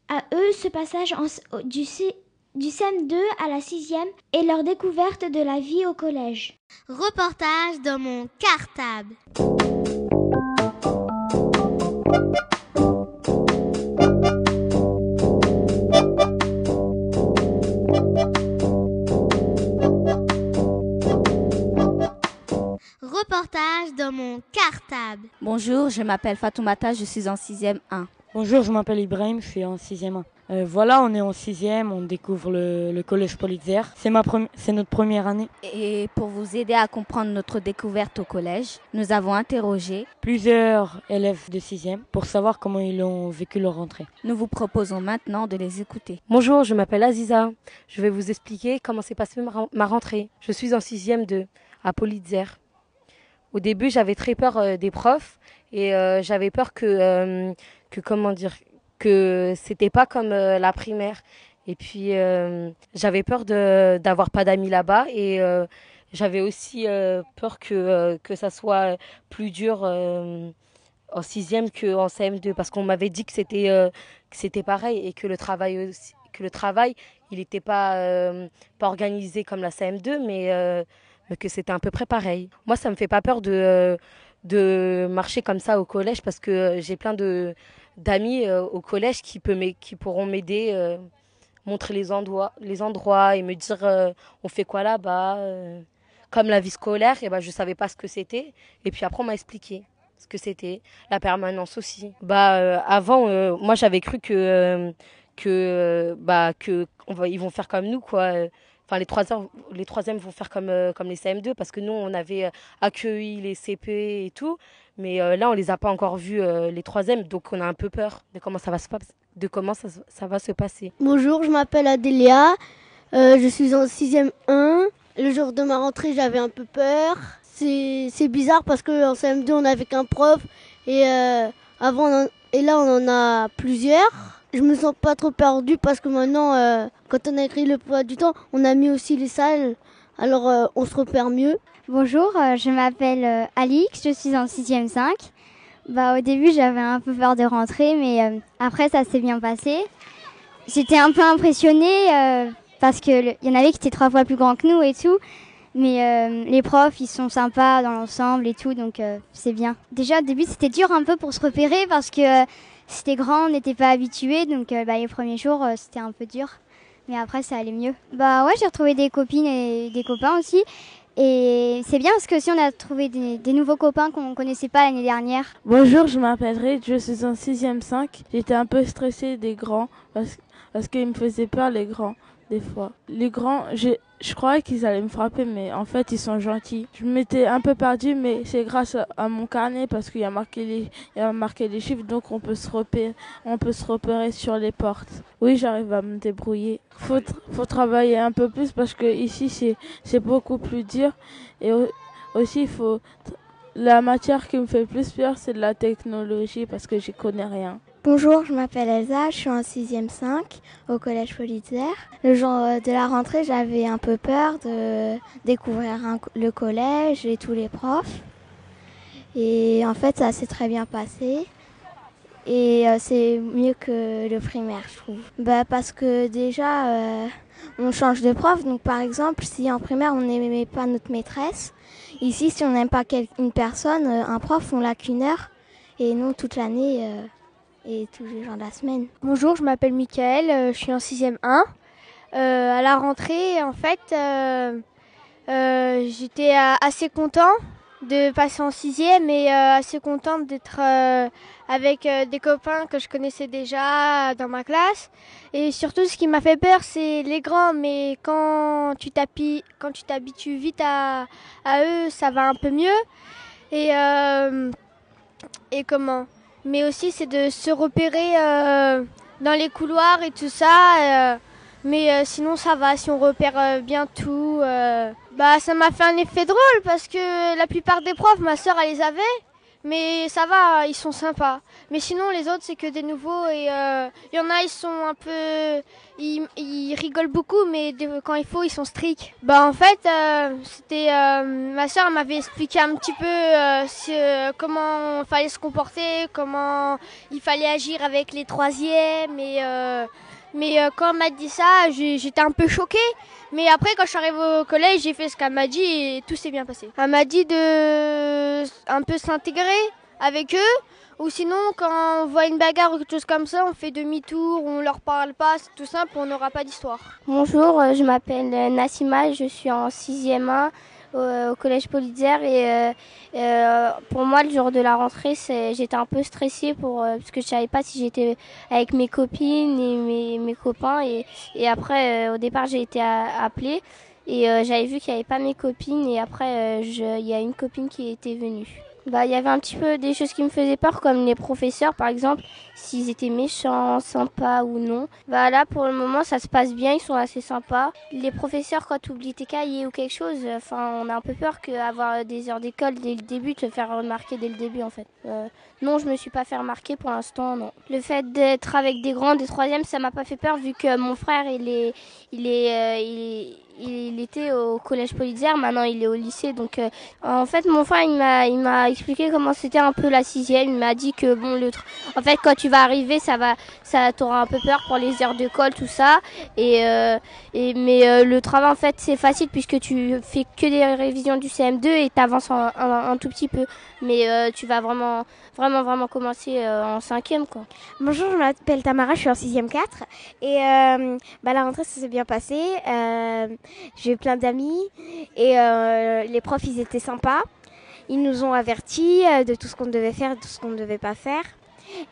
à eux ce passage du, du CM2 à la 6e et leur découverte de la vie au collège. Reportage dans mon cartable. Reportage dans mon cartable. Bonjour, je m'appelle Fatoumata, je suis en 6e 1. Bonjour, je m'appelle Ibrahim, je suis en 6e 1. Euh, voilà, on est en sixième, on découvre le, collège Politzer. C'est ma c'est notre première année. Et pour vous aider à comprendre notre découverte au collège, nous avons interrogé plusieurs élèves de sixième pour savoir comment ils ont vécu leur rentrée. Nous vous proposons maintenant de les écouter. Bonjour, je m'appelle Aziza. Je vais vous expliquer comment s'est passée ma rentrée. Je suis en sixième 2 à Politzer. Au début, j'avais très peur euh, des profs et euh, j'avais peur que, que comment dire que c'était pas comme euh, la primaire. Et puis euh, j'avais peur d'avoir pas d'amis là-bas et euh, j'avais aussi peur que que ça soit plus dur en sixième qu'en CM2 parce qu'on m'avait dit que c'était que c'était pareil et que le travail que le travail il n'était pas pas organisé comme la CM2 mais, mais que c'était à peu près pareil. Moi ça me fait pas peur de de marcher comme ça au collège parce que j'ai plein de d'amis euh, au collège qui, peut qui pourront m'aider, euh, montrer les endroits, les endroits et me dire euh, on fait quoi là-bas. Comme la vie scolaire, et eh ben, je savais pas ce que c'était. Et puis après, on m'a expliqué ce que c'était. La permanence aussi. Bah, avant, moi, j'avais cru que, que, bah, que vont faire comme nous, quoi enfin les troisièmes, les troisièmes vont faire comme, comme les CM2 parce que nous on avait accueilli les CP et tout mais euh, là, on les a pas encore vus, euh, les troisièmes, donc on a un peu peur de comment ça va se, de comment ça, ça va se passer. Bonjour, je m'appelle Adélia, euh, je suis en 6e 1. Le jour de ma rentrée, j'avais un peu peur. C'est bizarre parce qu'en CM2, on n'avait qu'un prof et, avant, et là, on en a plusieurs. Je me sens pas trop perdue parce que maintenant, quand on a écrit le poids du temps, on a mis aussi les salles, alors on se repère mieux. Bonjour, euh, je m'appelle euh, Alix, je suis en 6e 5. Bah, au début, j'avais un peu peur de rentrer, mais euh, après, ça s'est bien passé. J'étais un peu impressionnée parce qu'il y en avait qui étaient trois fois plus grands que nous et tout. Mais les profs, ils sont sympas dans l'ensemble et tout, donc c'est bien. Déjà, au début, c'était dur un peu pour se repérer parce que c'était grand, on n'était pas habitué, donc bah, les premiers jours, c'était un peu dur. mais après ça allait mieux. Bah ouais, j'ai retrouvé des copines et des copains aussi. Et c'est bien parce que si on a trouvé des, nouveaux copains qu'on ne connaissait pas l'année dernière. Bonjour, je m'appelle Reid, je suis en 6ème 5. J'étais un peu stressée des grands parce, parce qu'ils me faisaient peur les grands des fois. Les grands, je, je croyais qu'ils allaient me frapper, mais en fait, ils sont gentils. Je m'étais un peu perdue, mais c'est grâce à mon carnet parce qu'il y a marqué les, il y a marqué les chiffres, donc on peut se repérer, on peut se repérer sur les portes. Oui, j'arrive à me débrouiller. Faut, faut travailler un peu plus parce que ici, c'est, c'est beaucoup plus dur. Et aussi, faut, la matière qui me fait plus peur, c'est la technologie parce que j'y connais rien. Bonjour, je m'appelle Elsa, je suis en 6e 5 au collège Politzer. Le jour de la rentrée, j'avais un peu peur de découvrir le collège et tous les profs. Et en fait, ça s'est très bien passé. Et euh, c'est mieux que le primaire, je trouve. Bah, parce que déjà, euh, on change de prof. Donc, par exemple, si en primaire, on n'aimait pas notre maîtresse, ici, si on n'aime pas une personne, euh, un prof, on l'a qu'une heure. Et non toute l'année et tous les jours de la semaine. Bonjour, je m'appelle Mickaël, euh, je suis en 6e 1. Euh, à la rentrée, en fait, euh j'étais assez content de passer en 6e et assez contente d'être avec des copains que je connaissais déjà dans ma classe. Et surtout, ce qui m'a fait peur, c'est les grands. Mais quand tu t'habitues vite à, à, eux, ça va un peu mieux. Et, et comment? Mais aussi c'est de se repérer euh, dans les couloirs et tout ça. Euh, mais euh, sinon ça va si on repère bien tout. bah ça m'a fait un effet drôle parce que la plupart des profs, ma soeur elle les avait. Mais ça va, ils sont sympas. Mais sinon, les autres, c'est que des nouveaux. Et il euh, y en a, ils sont un peu. Ils, ils rigolent beaucoup, mais quand il faut, ils sont stricts. Bah, en fait, euh, c'était. Euh, ma soeur m'avait expliqué un petit peu comment il fallait se comporter, comment il fallait agir avec les troisièmes. Et, mais quand elle m'a dit ça, j'étais un peu choquée. Mais après, quand je suis arrivée au collège, j'ai fait ce qu'elle m'a dit et tout s'est bien passé. Elle m'a dit de un peu s'intégrer avec eux. Ou sinon, quand on voit une bagarre ou quelque chose comme ça, on fait demi-tour, on leur parle pas, c'est tout simple, on n'aura pas d'histoire. Bonjour, euh, je m'appelle Nassima, je suis en 6e 1 au, collège Politzer et euh, euh, pour moi le jour de la rentrée j'étais un peu stressée pour euh, parce que je savais pas si j'étais avec mes copines et mes, mes copains et, et après au départ j'ai été appelée et j'avais vu qu'il n'y avait pas mes copines et après il y a une copine qui était venue. Bah, il y avait un petit peu des choses qui me faisaient peur, comme les professeurs, par exemple, s'ils étaient méchants, sympas ou non. Bah, là, pour le moment, ça se passe bien, ils sont assez sympas. Les professeurs, quand tu oublies tes cahiers ou quelque chose, enfin, on a un peu peur qu'avoir des heures d'école dès le début, te faire remarquer dès le début, en fait. Euh, non, je me suis pas fait remarquer pour l'instant, non. Le fait d'être avec des grands, des troisièmes, ça m'a pas fait peur, vu que mon frère, il est, il est, euh, il il était au collège Politzer, maintenant il est au lycée. Donc euh, en fait mon frère il m'a il m'a expliqué comment c'était un peu la sixième. Il m'a dit que bon le en fait quand tu vas arriver ça va ça t'aura un peu peur pour les heures de colle tout ça. Et, euh, et mais euh, le travail en fait c'est facile puisque tu fais que des révisions du CM2 et t'avances un, tout petit peu. Mais tu vas vraiment vraiment vraiment commencer en cinquième quoi. Bonjour je m'appelle Tamara, je suis en sixième 4 et bah la rentrée ça s'est bien passé j'ai eu plein d'amis et euh, les profs ils étaient sympas. Ils nous ont avertis euh, de tout ce qu'on devait faire de tout ce qu'on ne devait pas faire.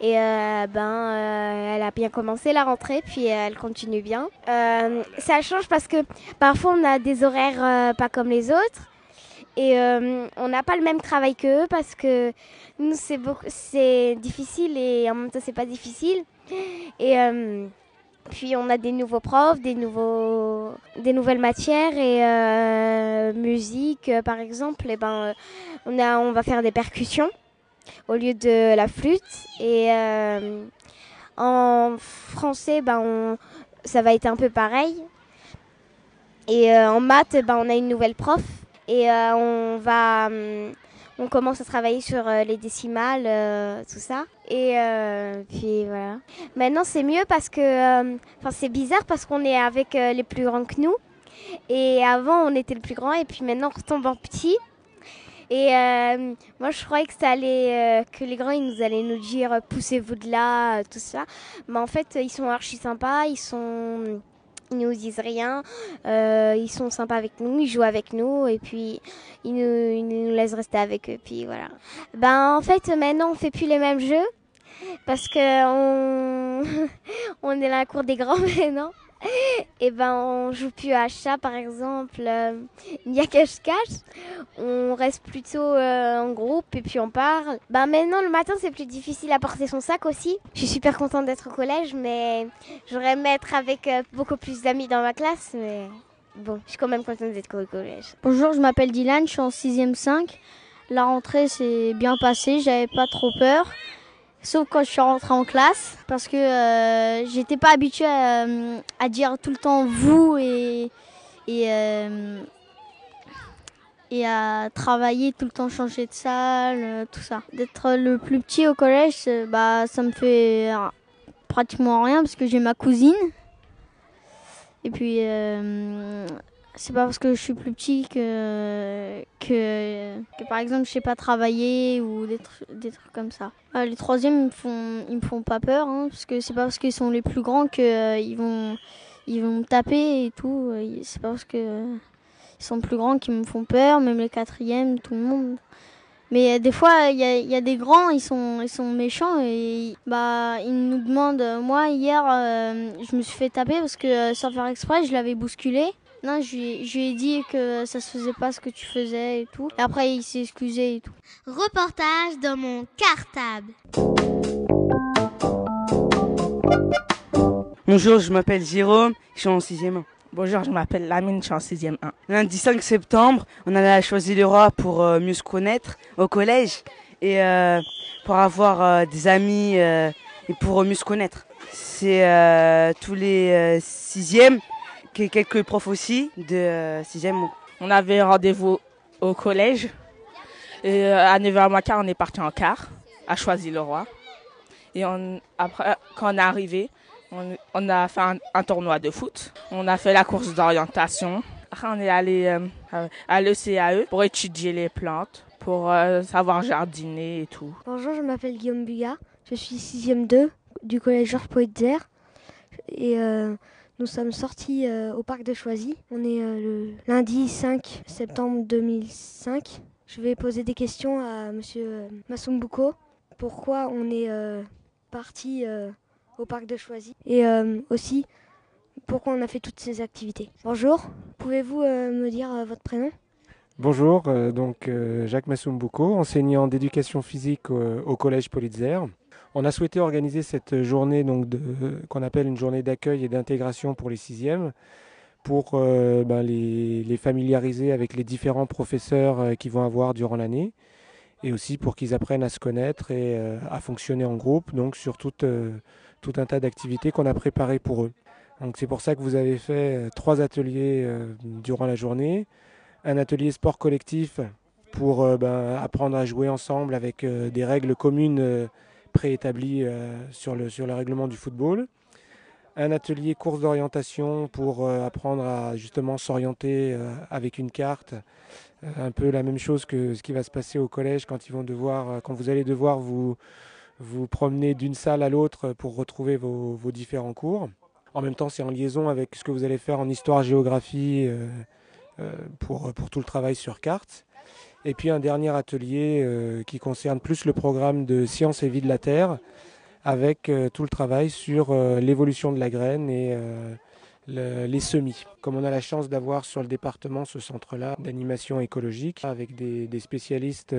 Et euh, ben, elle a bien commencé la rentrée, puis elle continue bien. ça change parce que parfois on a des horaires pas comme les autres. Et on n'a pas le même travail qu'eux parce que nous c'est difficile et en même temps c'est pas difficile. Puis on a des nouveaux profs, des, nouveaux, des nouvelles matières et euh, musique euh, par exemple, eh ben, euh, on, a, on va faire des percussions au lieu de la flûte. Et en français, ben, ça va être un peu pareil. Et en maths, ben, on a une nouvelle prof et on va hum, on commence à travailler sur euh, les décimales, euh, tout ça. Et euh, puis voilà. Maintenant c'est mieux parce que, enfin c'est bizarre parce qu'on est avec les plus grands que nous. Et avant on était le plus grand et puis maintenant on retombe en petit. Et moi, je croyais que ça allait, que les grands, ils nous allaient nous dire poussez-vous de là, tout ça. Mais en fait, ils sont archi sympas, ils sont, ils nous disent rien, euh, ils sont sympas avec nous, ils jouent avec nous et puis ils nous, laissent rester avec eux. Puis voilà. Ben en fait maintenant on fait plus les mêmes jeux parce que on, on est dans la cour des grands maintenant. Et ben on joue plus à chat par exemple, euh, il y cache-cache. On reste plutôt euh, en groupe et puis on parle. Ben maintenant le matin c'est plus difficile à porter son sac aussi. Je suis super contente d'être au collège mais j'aurais aimé être avec euh, beaucoup plus d'amis dans ma classe mais bon je suis quand même contente d'être au collège. Bonjour, je m'appelle Dylan, je suis en 6ème 5. La rentrée s'est bien passée, j'avais pas trop peur. Sauf quand je suis rentrée en classe, parce que euh, j'étais pas habituée à, euh, à dire tout le temps vous et, et, euh, et à travailler tout le temps, changer de salle, tout ça. D'être le plus petit au collège, bah, ça me fait pratiquement rien parce que j'ai ma cousine. Et puis, c'est pas parce que je suis plus petit que, que, que, par exemple, je sais pas travailler ou des, tru- des trucs comme ça. Euh, les troisièmes, ils me font, ils me font pas peur, hein, parce que c'est pas parce qu'ils sont les plus grands qu'ils vont, ils vont me taper et tout. Euh, C'est pas parce que euh, ils sont plus grands qu'ils me font peur, même les quatrièmes, tout le monde. Mais euh, des fois, il y a, y a des grands, ils sont, ils sont méchants et bah, ils nous demandent. euh, Moi, hier, euh, je me suis fait taper parce que euh, sans faire exprès, je l'avais bousculé. Non, je lui, ai- je lui ai dit que ça se faisait pas ce que tu faisais et tout. Et après, il s'est excusé et tout. Reportage dans mon cartable. Bonjour, je m'appelle Jérôme, je suis en 6e. Bonjour, je m'appelle Lamine, je suis en 6e 1. Lundi 5 septembre, on allait à Choisy-le-Roi pour euh, mieux se connaître au collège et euh, pour avoir euh, des amis euh, et pour mieux se connaître. C'est euh, tous les 6e, quelques profs aussi de 6e. On avait rendez-vous au collège. Et euh, à 9h15, on est parti en car, à Choisy-le-Roi. Et on, après, quand on est arrivé, on, on a fait un, un tournoi de foot. On a fait la course d'orientation. Après, on est allé euh, à- à l'ECAE pour étudier les plantes, pour euh, savoir jardiner et tout. Bonjour, je m'appelle Guillaume Bugat. Je suis 6e 2 du collège Georges Poitzer. Et euh, nous sommes sortis euh, au parc de Choisy. On est euh, le lundi 5 septembre 2005. Je vais poser des questions à monsieur euh, Masumbuko. Pourquoi on est parti au parc de Choisy Et aussi, pourquoi on a fait toutes ces activités? Bonjour, pouvez-vous me dire votre prénom? Bonjour, donc Jacques Masumbuko, enseignant d'éducation physique au, au collège Politzer. On a souhaité organiser cette journée qu'on appelle une journée d'accueil et d'intégration pour les sixièmes, pour euh, ben, les, familiariser avec les différents professeurs euh, qu'ils vont avoir durant l'année, et aussi pour qu'ils apprennent à se connaître et euh, à fonctionner en groupe, donc sur tout, un tas d'activités qu'on a préparées pour eux. Donc c'est pour ça que vous avez fait trois ateliers durant la journée un atelier sport collectif pour ben, apprendre à jouer ensemble avec des règles communes préétablies euh, sur, le, règlement du football. Un atelier course d'orientation pour euh, apprendre à justement s'orienter euh, avec une carte. Un peu la même chose que ce qui va se passer au collège quand, vous allez devoir vous, vous promener d'une salle à l'autre pour retrouver vos, différents cours. En même temps, c'est en liaison avec ce que vous allez faire en histoire-géographie pour, pour tout le travail sur carte. Et puis un dernier atelier euh, qui concerne plus le programme de sciences et vie de la Terre, avec euh, tout le travail sur euh, l'évolution de la graine et le- les semis. Comme on a la chance d'avoir sur le département ce centre-là d'animation écologique, avec des, des spécialistes,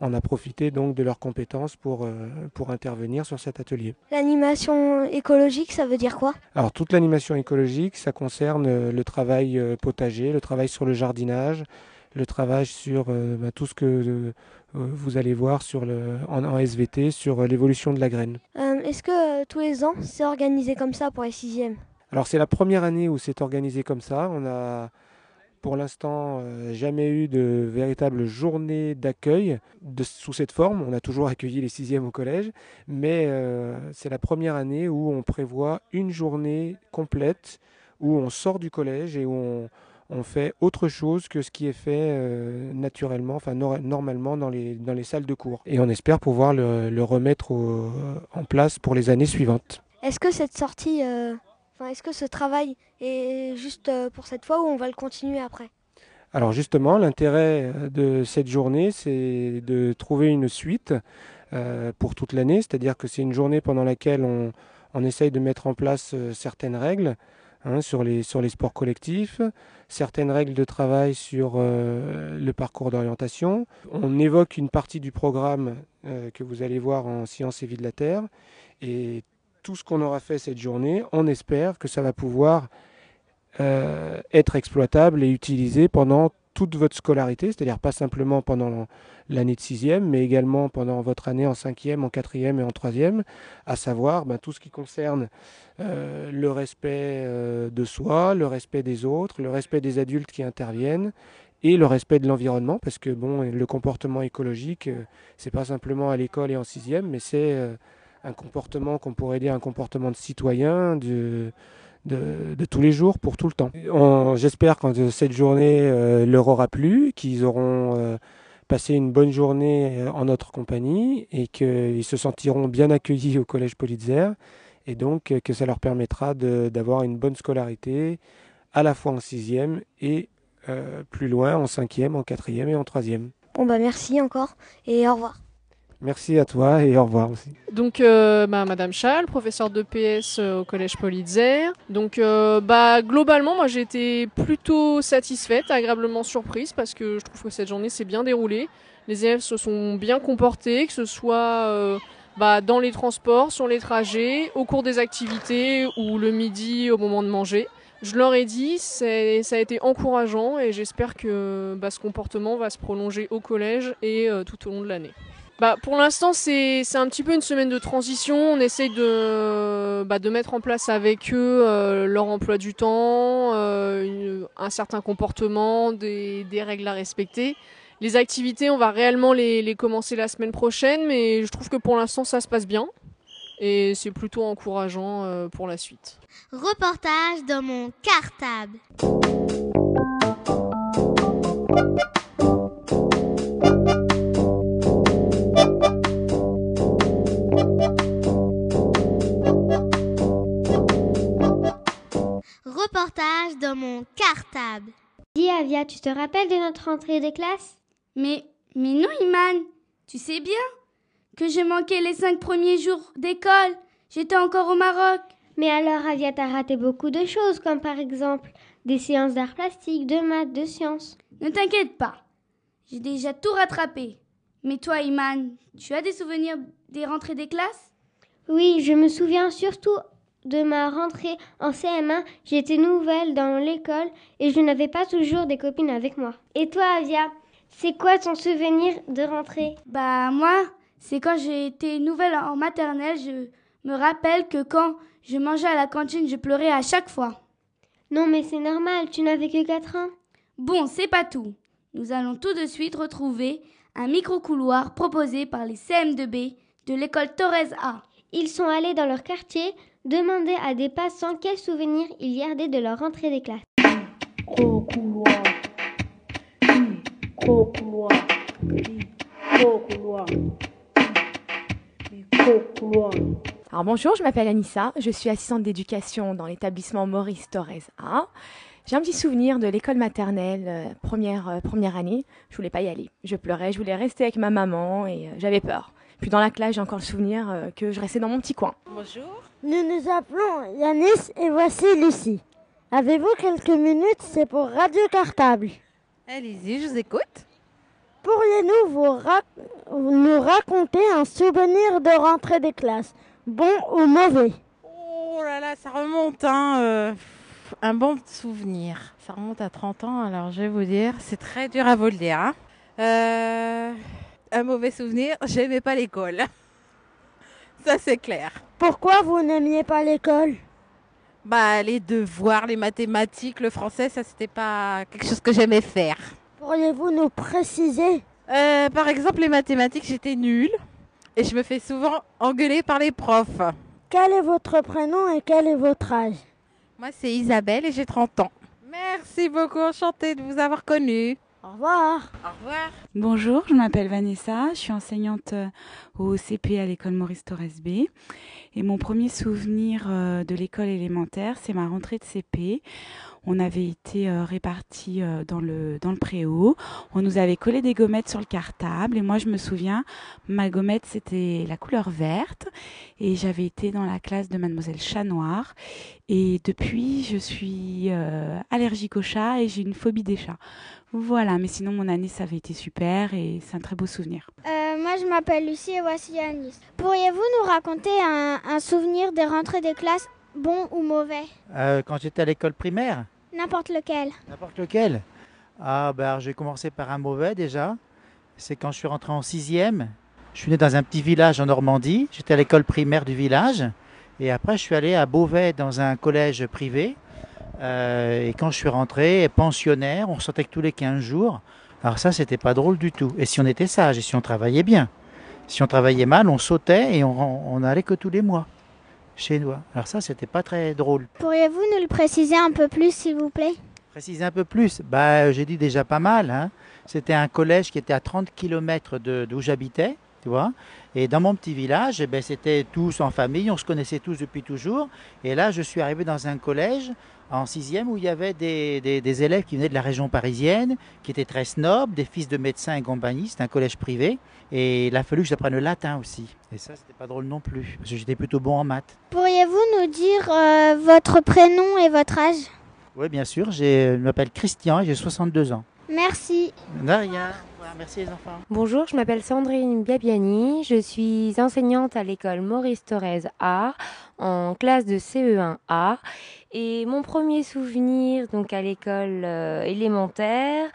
on a profité donc de leurs compétences pour, euh, pour intervenir sur cet atelier. L'animation écologique, ça veut dire quoi? Alors toute l'animation écologique, ça concerne le travail potager, le travail sur le jardinage, le travail sur euh, bah, tout ce que euh, vous allez voir sur le, en, en SVT sur euh, l'évolution de la graine. Est-ce que tous les ans, c'est organisé comme ça pour les sixièmes? Alors c'est la première année où c'est organisé comme ça. On a pour l'instant euh, jamais eu de véritable journée d'accueil sous cette forme. On a toujours accueilli les sixièmes au collège, mais euh, c'est la première année où on prévoit une journée complète où on sort du collège et où on, on fait autre chose que ce qui est fait euh, naturellement, enfin nor- normalement dans les, dans les salles de cours. Et on espère pouvoir le, le remettre au- en place pour les années suivantes. Est-ce que cette sortie euh, est-ce que ce travail est juste euh, pour cette fois ou on va le continuer après? Alors justement, l'intérêt euh, de cette journée, c'est de trouver une suite euh, pour toute l'année, c'est-à-dire que c'est une journée pendant laquelle on, on essaye de mettre en place euh, certaines règles hein, sur, les, sur les sports collectifs, certaines règles de travail sur euh, le parcours d'orientation. On évoque une partie du programme euh, que vous allez voir en Sciences et Vie de la Terre. Et tout ce qu'on aura fait cette journée, on espère que ça va pouvoir euh, être exploitable et utilisé pendant toute votre scolarité, c'est-à-dire pas simplement pendant l'année de sixième, mais également pendant votre année en cinquième, en quatrième et en troisième, à savoir ben, tout ce qui concerne euh, le respect euh, de soi, le respect des autres, le respect des adultes qui interviennent et le respect de l'environnement, parce que bon, le comportement écologique, euh, c'est pas simplement à l'école et en sixième, mais c'est euh, un comportement qu'on pourrait dire un comportement de citoyen, de, de, tous les jours, pour tout le temps. J'espère que cette journée leur aura plu, qu'ils auront euh, passé une bonne journée euh, en notre compagnie et qu'ils se sentiront bien accueillis au Collège Politzer et donc euh, que ça leur permettra d'avoir une bonne scolarité à la fois en sixième et plus loin en cinquième, en quatrième et en troisième. Bon bah merci encore et au revoir. Merci à toi et au revoir aussi. Donc, euh, bah, Madame Schall, professeure de PS euh, au Collège Politzer. Donc, euh, bah, globalement, moi, j'ai été plutôt satisfaite, agréablement surprise, parce que je trouve que cette journée s'est bien déroulée. Les élèves se sont bien comportés, que ce soit bah, dans les transports, sur les trajets, au cours des activités ou le midi au moment de manger. Je leur ai dit, ça a été encourageant et j'espère que ce comportement va se prolonger au collège et tout au long de l'année. Bah, pour l'instant, c'est un petit peu une semaine de transition. On essaye de, bah, de mettre en place avec eux euh, leur emploi du temps, euh, un certain comportement, des, des règles à respecter. Les activités, on va réellement les, les commencer la semaine prochaine, mais je trouve que pour l'instant, ça se passe bien. Et c'est plutôt encourageant euh, pour la suite. Reportage dans mon cartable. Reportage dans mon cartable. Dis Avia, tu te rappelles de notre rentrée des classes Mais, mais non, Iman, tu sais bien que j'ai manqué les cinq premiers jours d'école. J'étais encore au Maroc. Mais alors Avia, t'as raté beaucoup de choses, comme par exemple des séances d'art plastique, de maths, de sciences. Ne t'inquiète pas, j'ai déjà tout rattrapé. Mais toi, Iman, tu as des souvenirs des rentrées des classes? Oui, je me souviens surtout de ma rentrée en CM1. J'étais nouvelle dans l'école et je n'avais pas toujours des copines avec moi. Et toi, Avia, c'est quoi ton souvenir de rentrée? Bah moi, c'est quand j'ai été nouvelle en maternelle, je me rappelle que quand je mangeais à la cantine, je pleurais à chaque fois. Non, mais c'est normal, tu n'avais que 4 ans. Bon, c'est pas tout. Nous allons tout de suite retrouver un micro-couloir proposé par les CM2B de l'école Torres A. Ils sont allés dans leur quartier demander à des passants quels souvenirs ils gardaient de leur rentrée des classes. Alors bonjour, je m'appelle Anissa, je suis assistante d'éducation dans l'établissement Maurice Torres A. J'ai un petit souvenir de l'école maternelle, euh, première, euh, première année. Je voulais pas y aller. Je pleurais, je voulais rester avec ma maman et euh, j'avais peur. Puis dans la classe, j'ai encore le souvenir euh, que je restais dans mon petit coin. Bonjour. Nous nous appelons Yanis et voici Lucie. Avez-vous quelques minutes? C'est pour Radio Cartable. Allez-y, je vous écoute. Pourriez-nous vous rac- nous raconter un souvenir de rentrée des classes, bon ou mauvais? Oh là là, ça remonte, hein. euh, un bon souvenir. Ça remonte à 30 ans, alors je vais vous dire, c'est très dur à vous le dire. hein. Euh, un mauvais souvenir, j'aimais pas l'école. Ça, c'est clair. Pourquoi vous n'aimiez pas l'école? Bah, les devoirs, les mathématiques, le français, ça, c'était pas quelque chose que j'aimais faire. Pourriez-vous nous préciser? Euh, par exemple, les mathématiques, j'étais nulle. Et je me fais souvent engueuler par les profs. Quel est votre prénom et quel est votre âge? Moi, c'est Isabelle et j'ai 30 ans. Merci beaucoup, enchantée de vous avoir connu. Au revoir. Au revoir. Bonjour, je m'appelle Vanessa, je suis enseignante euh, au CP à l'école Maurice Torres B. Et mon premier souvenir euh, de l'école élémentaire, c'est ma rentrée de CP. On avait été euh, répartis dans le, dans le préau. On nous avait collé des gommettes sur le cartable. Et moi, je me souviens, ma gommette, c'était la couleur verte. Et j'avais été dans la classe de mademoiselle Chat Noir. Et depuis, je suis allergique aux chats et j'ai une phobie des chats. Voilà, mais sinon mon année ça avait été super et c'est un très beau souvenir. Euh, moi je m'appelle Lucie et voici Anis. Pourriez-vous nous raconter un, souvenir des rentrées des classes, bon ou mauvais? Euh, Quand j'étais à l'école primaire? N'importe lequel. N'importe lequel? Ah ben j'ai commencé par un mauvais déjà. C'est quand je suis rentré en sixième. Je suis né dans un petit village en Normandie. J'étais à l'école primaire du village. Et après je suis allé à Beauvais dans un collège privé. Euh, et quand je suis rentré, pensionnaire, on sortait que tous les 15 jours. Alors ça, c'était pas drôle du tout. Et si on était sage, et si on travaillait bien. Si on travaillait mal, on sautait et on, n'allait que tous les mois chez nous. Alors ça, c'était pas très drôle. Pourriez-vous nous le préciser un peu plus, s'il vous plaît? Préciser un peu plus? Bah, j'ai dit déjà pas mal. Hein. C'était un collège qui était à 30 km d'où j'habitais, tu vois. Et dans mon petit village, eh ben, c'était tous en famille, on se connaissait tous depuis toujours. Et là, je suis arrivé dans un collège en sixième où il y avait des, des, élèves qui venaient de la région parisienne, qui étaient très snobs, des fils de médecins et compagnie. C'était un collège privé. Et il a fallu que j'apprenne le latin aussi. Et ça, c'était pas drôle non plus, parce que j'étais plutôt bon en maths. Pourriez-vous nous dire euh, votre prénom et votre âge? Oui, bien sûr. Je m'appelle Christian et j'ai 62 ans. Merci. De rien. Bonjour, je m'appelle Sandrine Biabiani. Je suis enseignante à l'école Maurice Thorez A en classe de CE1A. Et mon premier souvenir donc à l'école euh, élémentaire,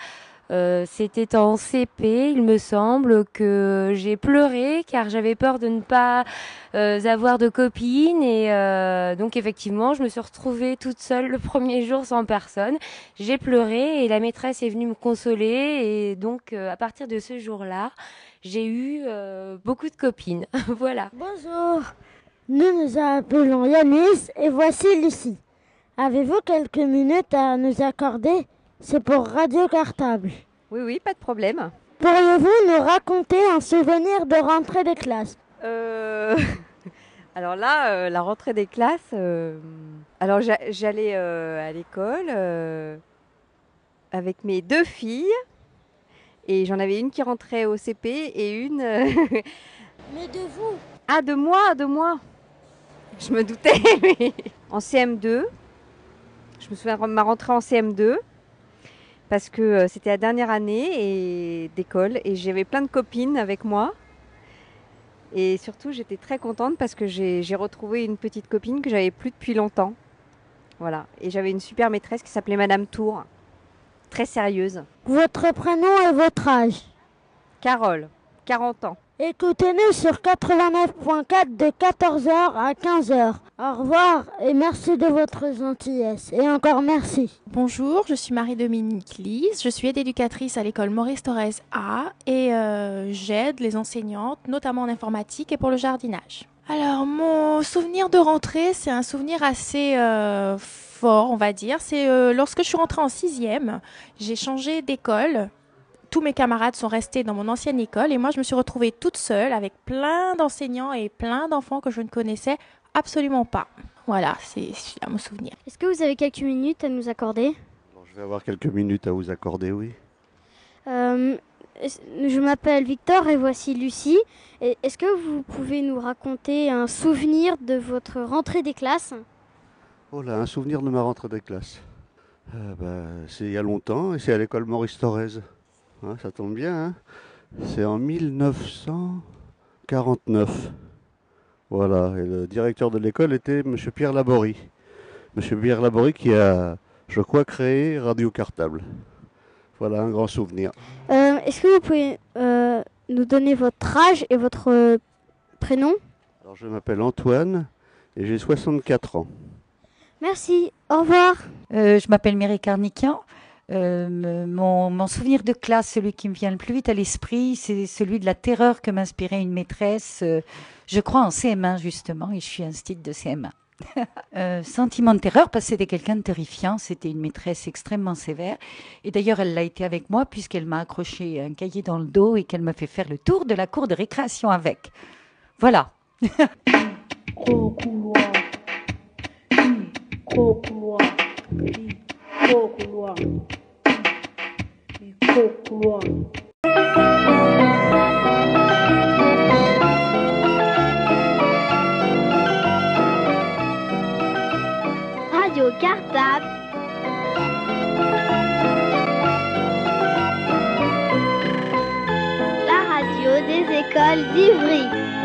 euh, c'était en CP, il me semble, que j'ai pleuré car j'avais peur de ne pas euh, avoir de copine et euh, donc effectivement je me suis retrouvée toute seule le premier jour sans personne. J'ai pleuré et la maîtresse est venue me consoler et donc à partir de ce jour-là j'ai eu beaucoup de copines. voilà. Bonjour, nous nous appelons Yanis et voici Lucie. Avez-vous quelques minutes à nous accorder? C'est pour Radio Cartable. Oui, oui, pas de problème. Pourriez-vous nous raconter un souvenir de rentrée des classes euh... Alors là, euh, la rentrée des classes, euh, alors j'allais à l'école avec mes deux filles et j'en avais une qui rentrait au CP et une. Mais de vous Ah, de moi, de moi. Je me doutais, mais en CM2. Je me souviens de ma rentrée en CM2 parce que euh, c'était la dernière année d'école et j'avais plein de copines avec moi. Et surtout, j'étais très contente parce que j'ai retrouvé une petite copine que j'avais plus depuis longtemps. Voilà. Et j'avais une super maîtresse qui s'appelait Madame Tour. Très sérieuse. Votre prénom et votre âge? Carole, 40 ans. Écoutez-nous sur 89.4 de 14h à 15h. Au revoir et merci de votre gentillesse. Et encore merci. Bonjour, je suis Marie-Dominique Lise. Je suis aide-éducatrice à l'école Maurice Torres A et euh, j'aide les enseignantes, notamment en informatique et pour le jardinage. Alors, mon souvenir de rentrée, c'est un souvenir assez euh, fort, on va dire. C'est euh, lorsque je suis rentrée en sixième, j'ai changé d'école tous mes camarades sont restés dans mon ancienne école et moi je me suis retrouvée toute seule avec plein d'enseignants et plein d'enfants que je ne connaissais absolument pas. Voilà, c'est mon souvenir. Est-ce que vous avez quelques minutes à nous accorder? Je vais avoir quelques minutes à vous accorder, oui. Euh, je m'appelle Victor et voici Lucie. Est-ce que vous pouvez nous raconter un souvenir de votre rentrée des classes? Oh là, un souvenir de ma rentrée des classes. Euh, bah, c'est il y a longtemps et c'est à l'école Maurice Thorez. Hein, ça tombe bien. Hein. C'est en 1949. Voilà. Et le directeur de l'école était M. Pierre Laborie. M. Pierre Laborie qui a, je crois, créé Radio Cartable. Voilà un grand souvenir. Euh, est-ce que vous pouvez euh, nous donner votre âge et votre euh, prénom? Alors, je m'appelle Antoine et j'ai 64 ans. Merci. Au revoir. je m'appelle Mireille Carniquian. Euh, mon, souvenir de classe, celui qui me vient le plus vite à l'esprit, c'est celui de la terreur que m'inspirait une maîtresse, euh, je crois en CM1 justement, et je suis un style de CM1. Euh, sentiment de terreur parce que c'était quelqu'un de terrifiant, c'était une maîtresse extrêmement sévère. Et d'ailleurs, elle l'a été avec moi puisqu'elle m'a accroché un cahier dans le dos et qu'elle m'a fait faire le tour de la cour de récréation avec. Voilà. Gros couloir. Gros couloir. Radio Cartable. La radio des écoles d'Ivry.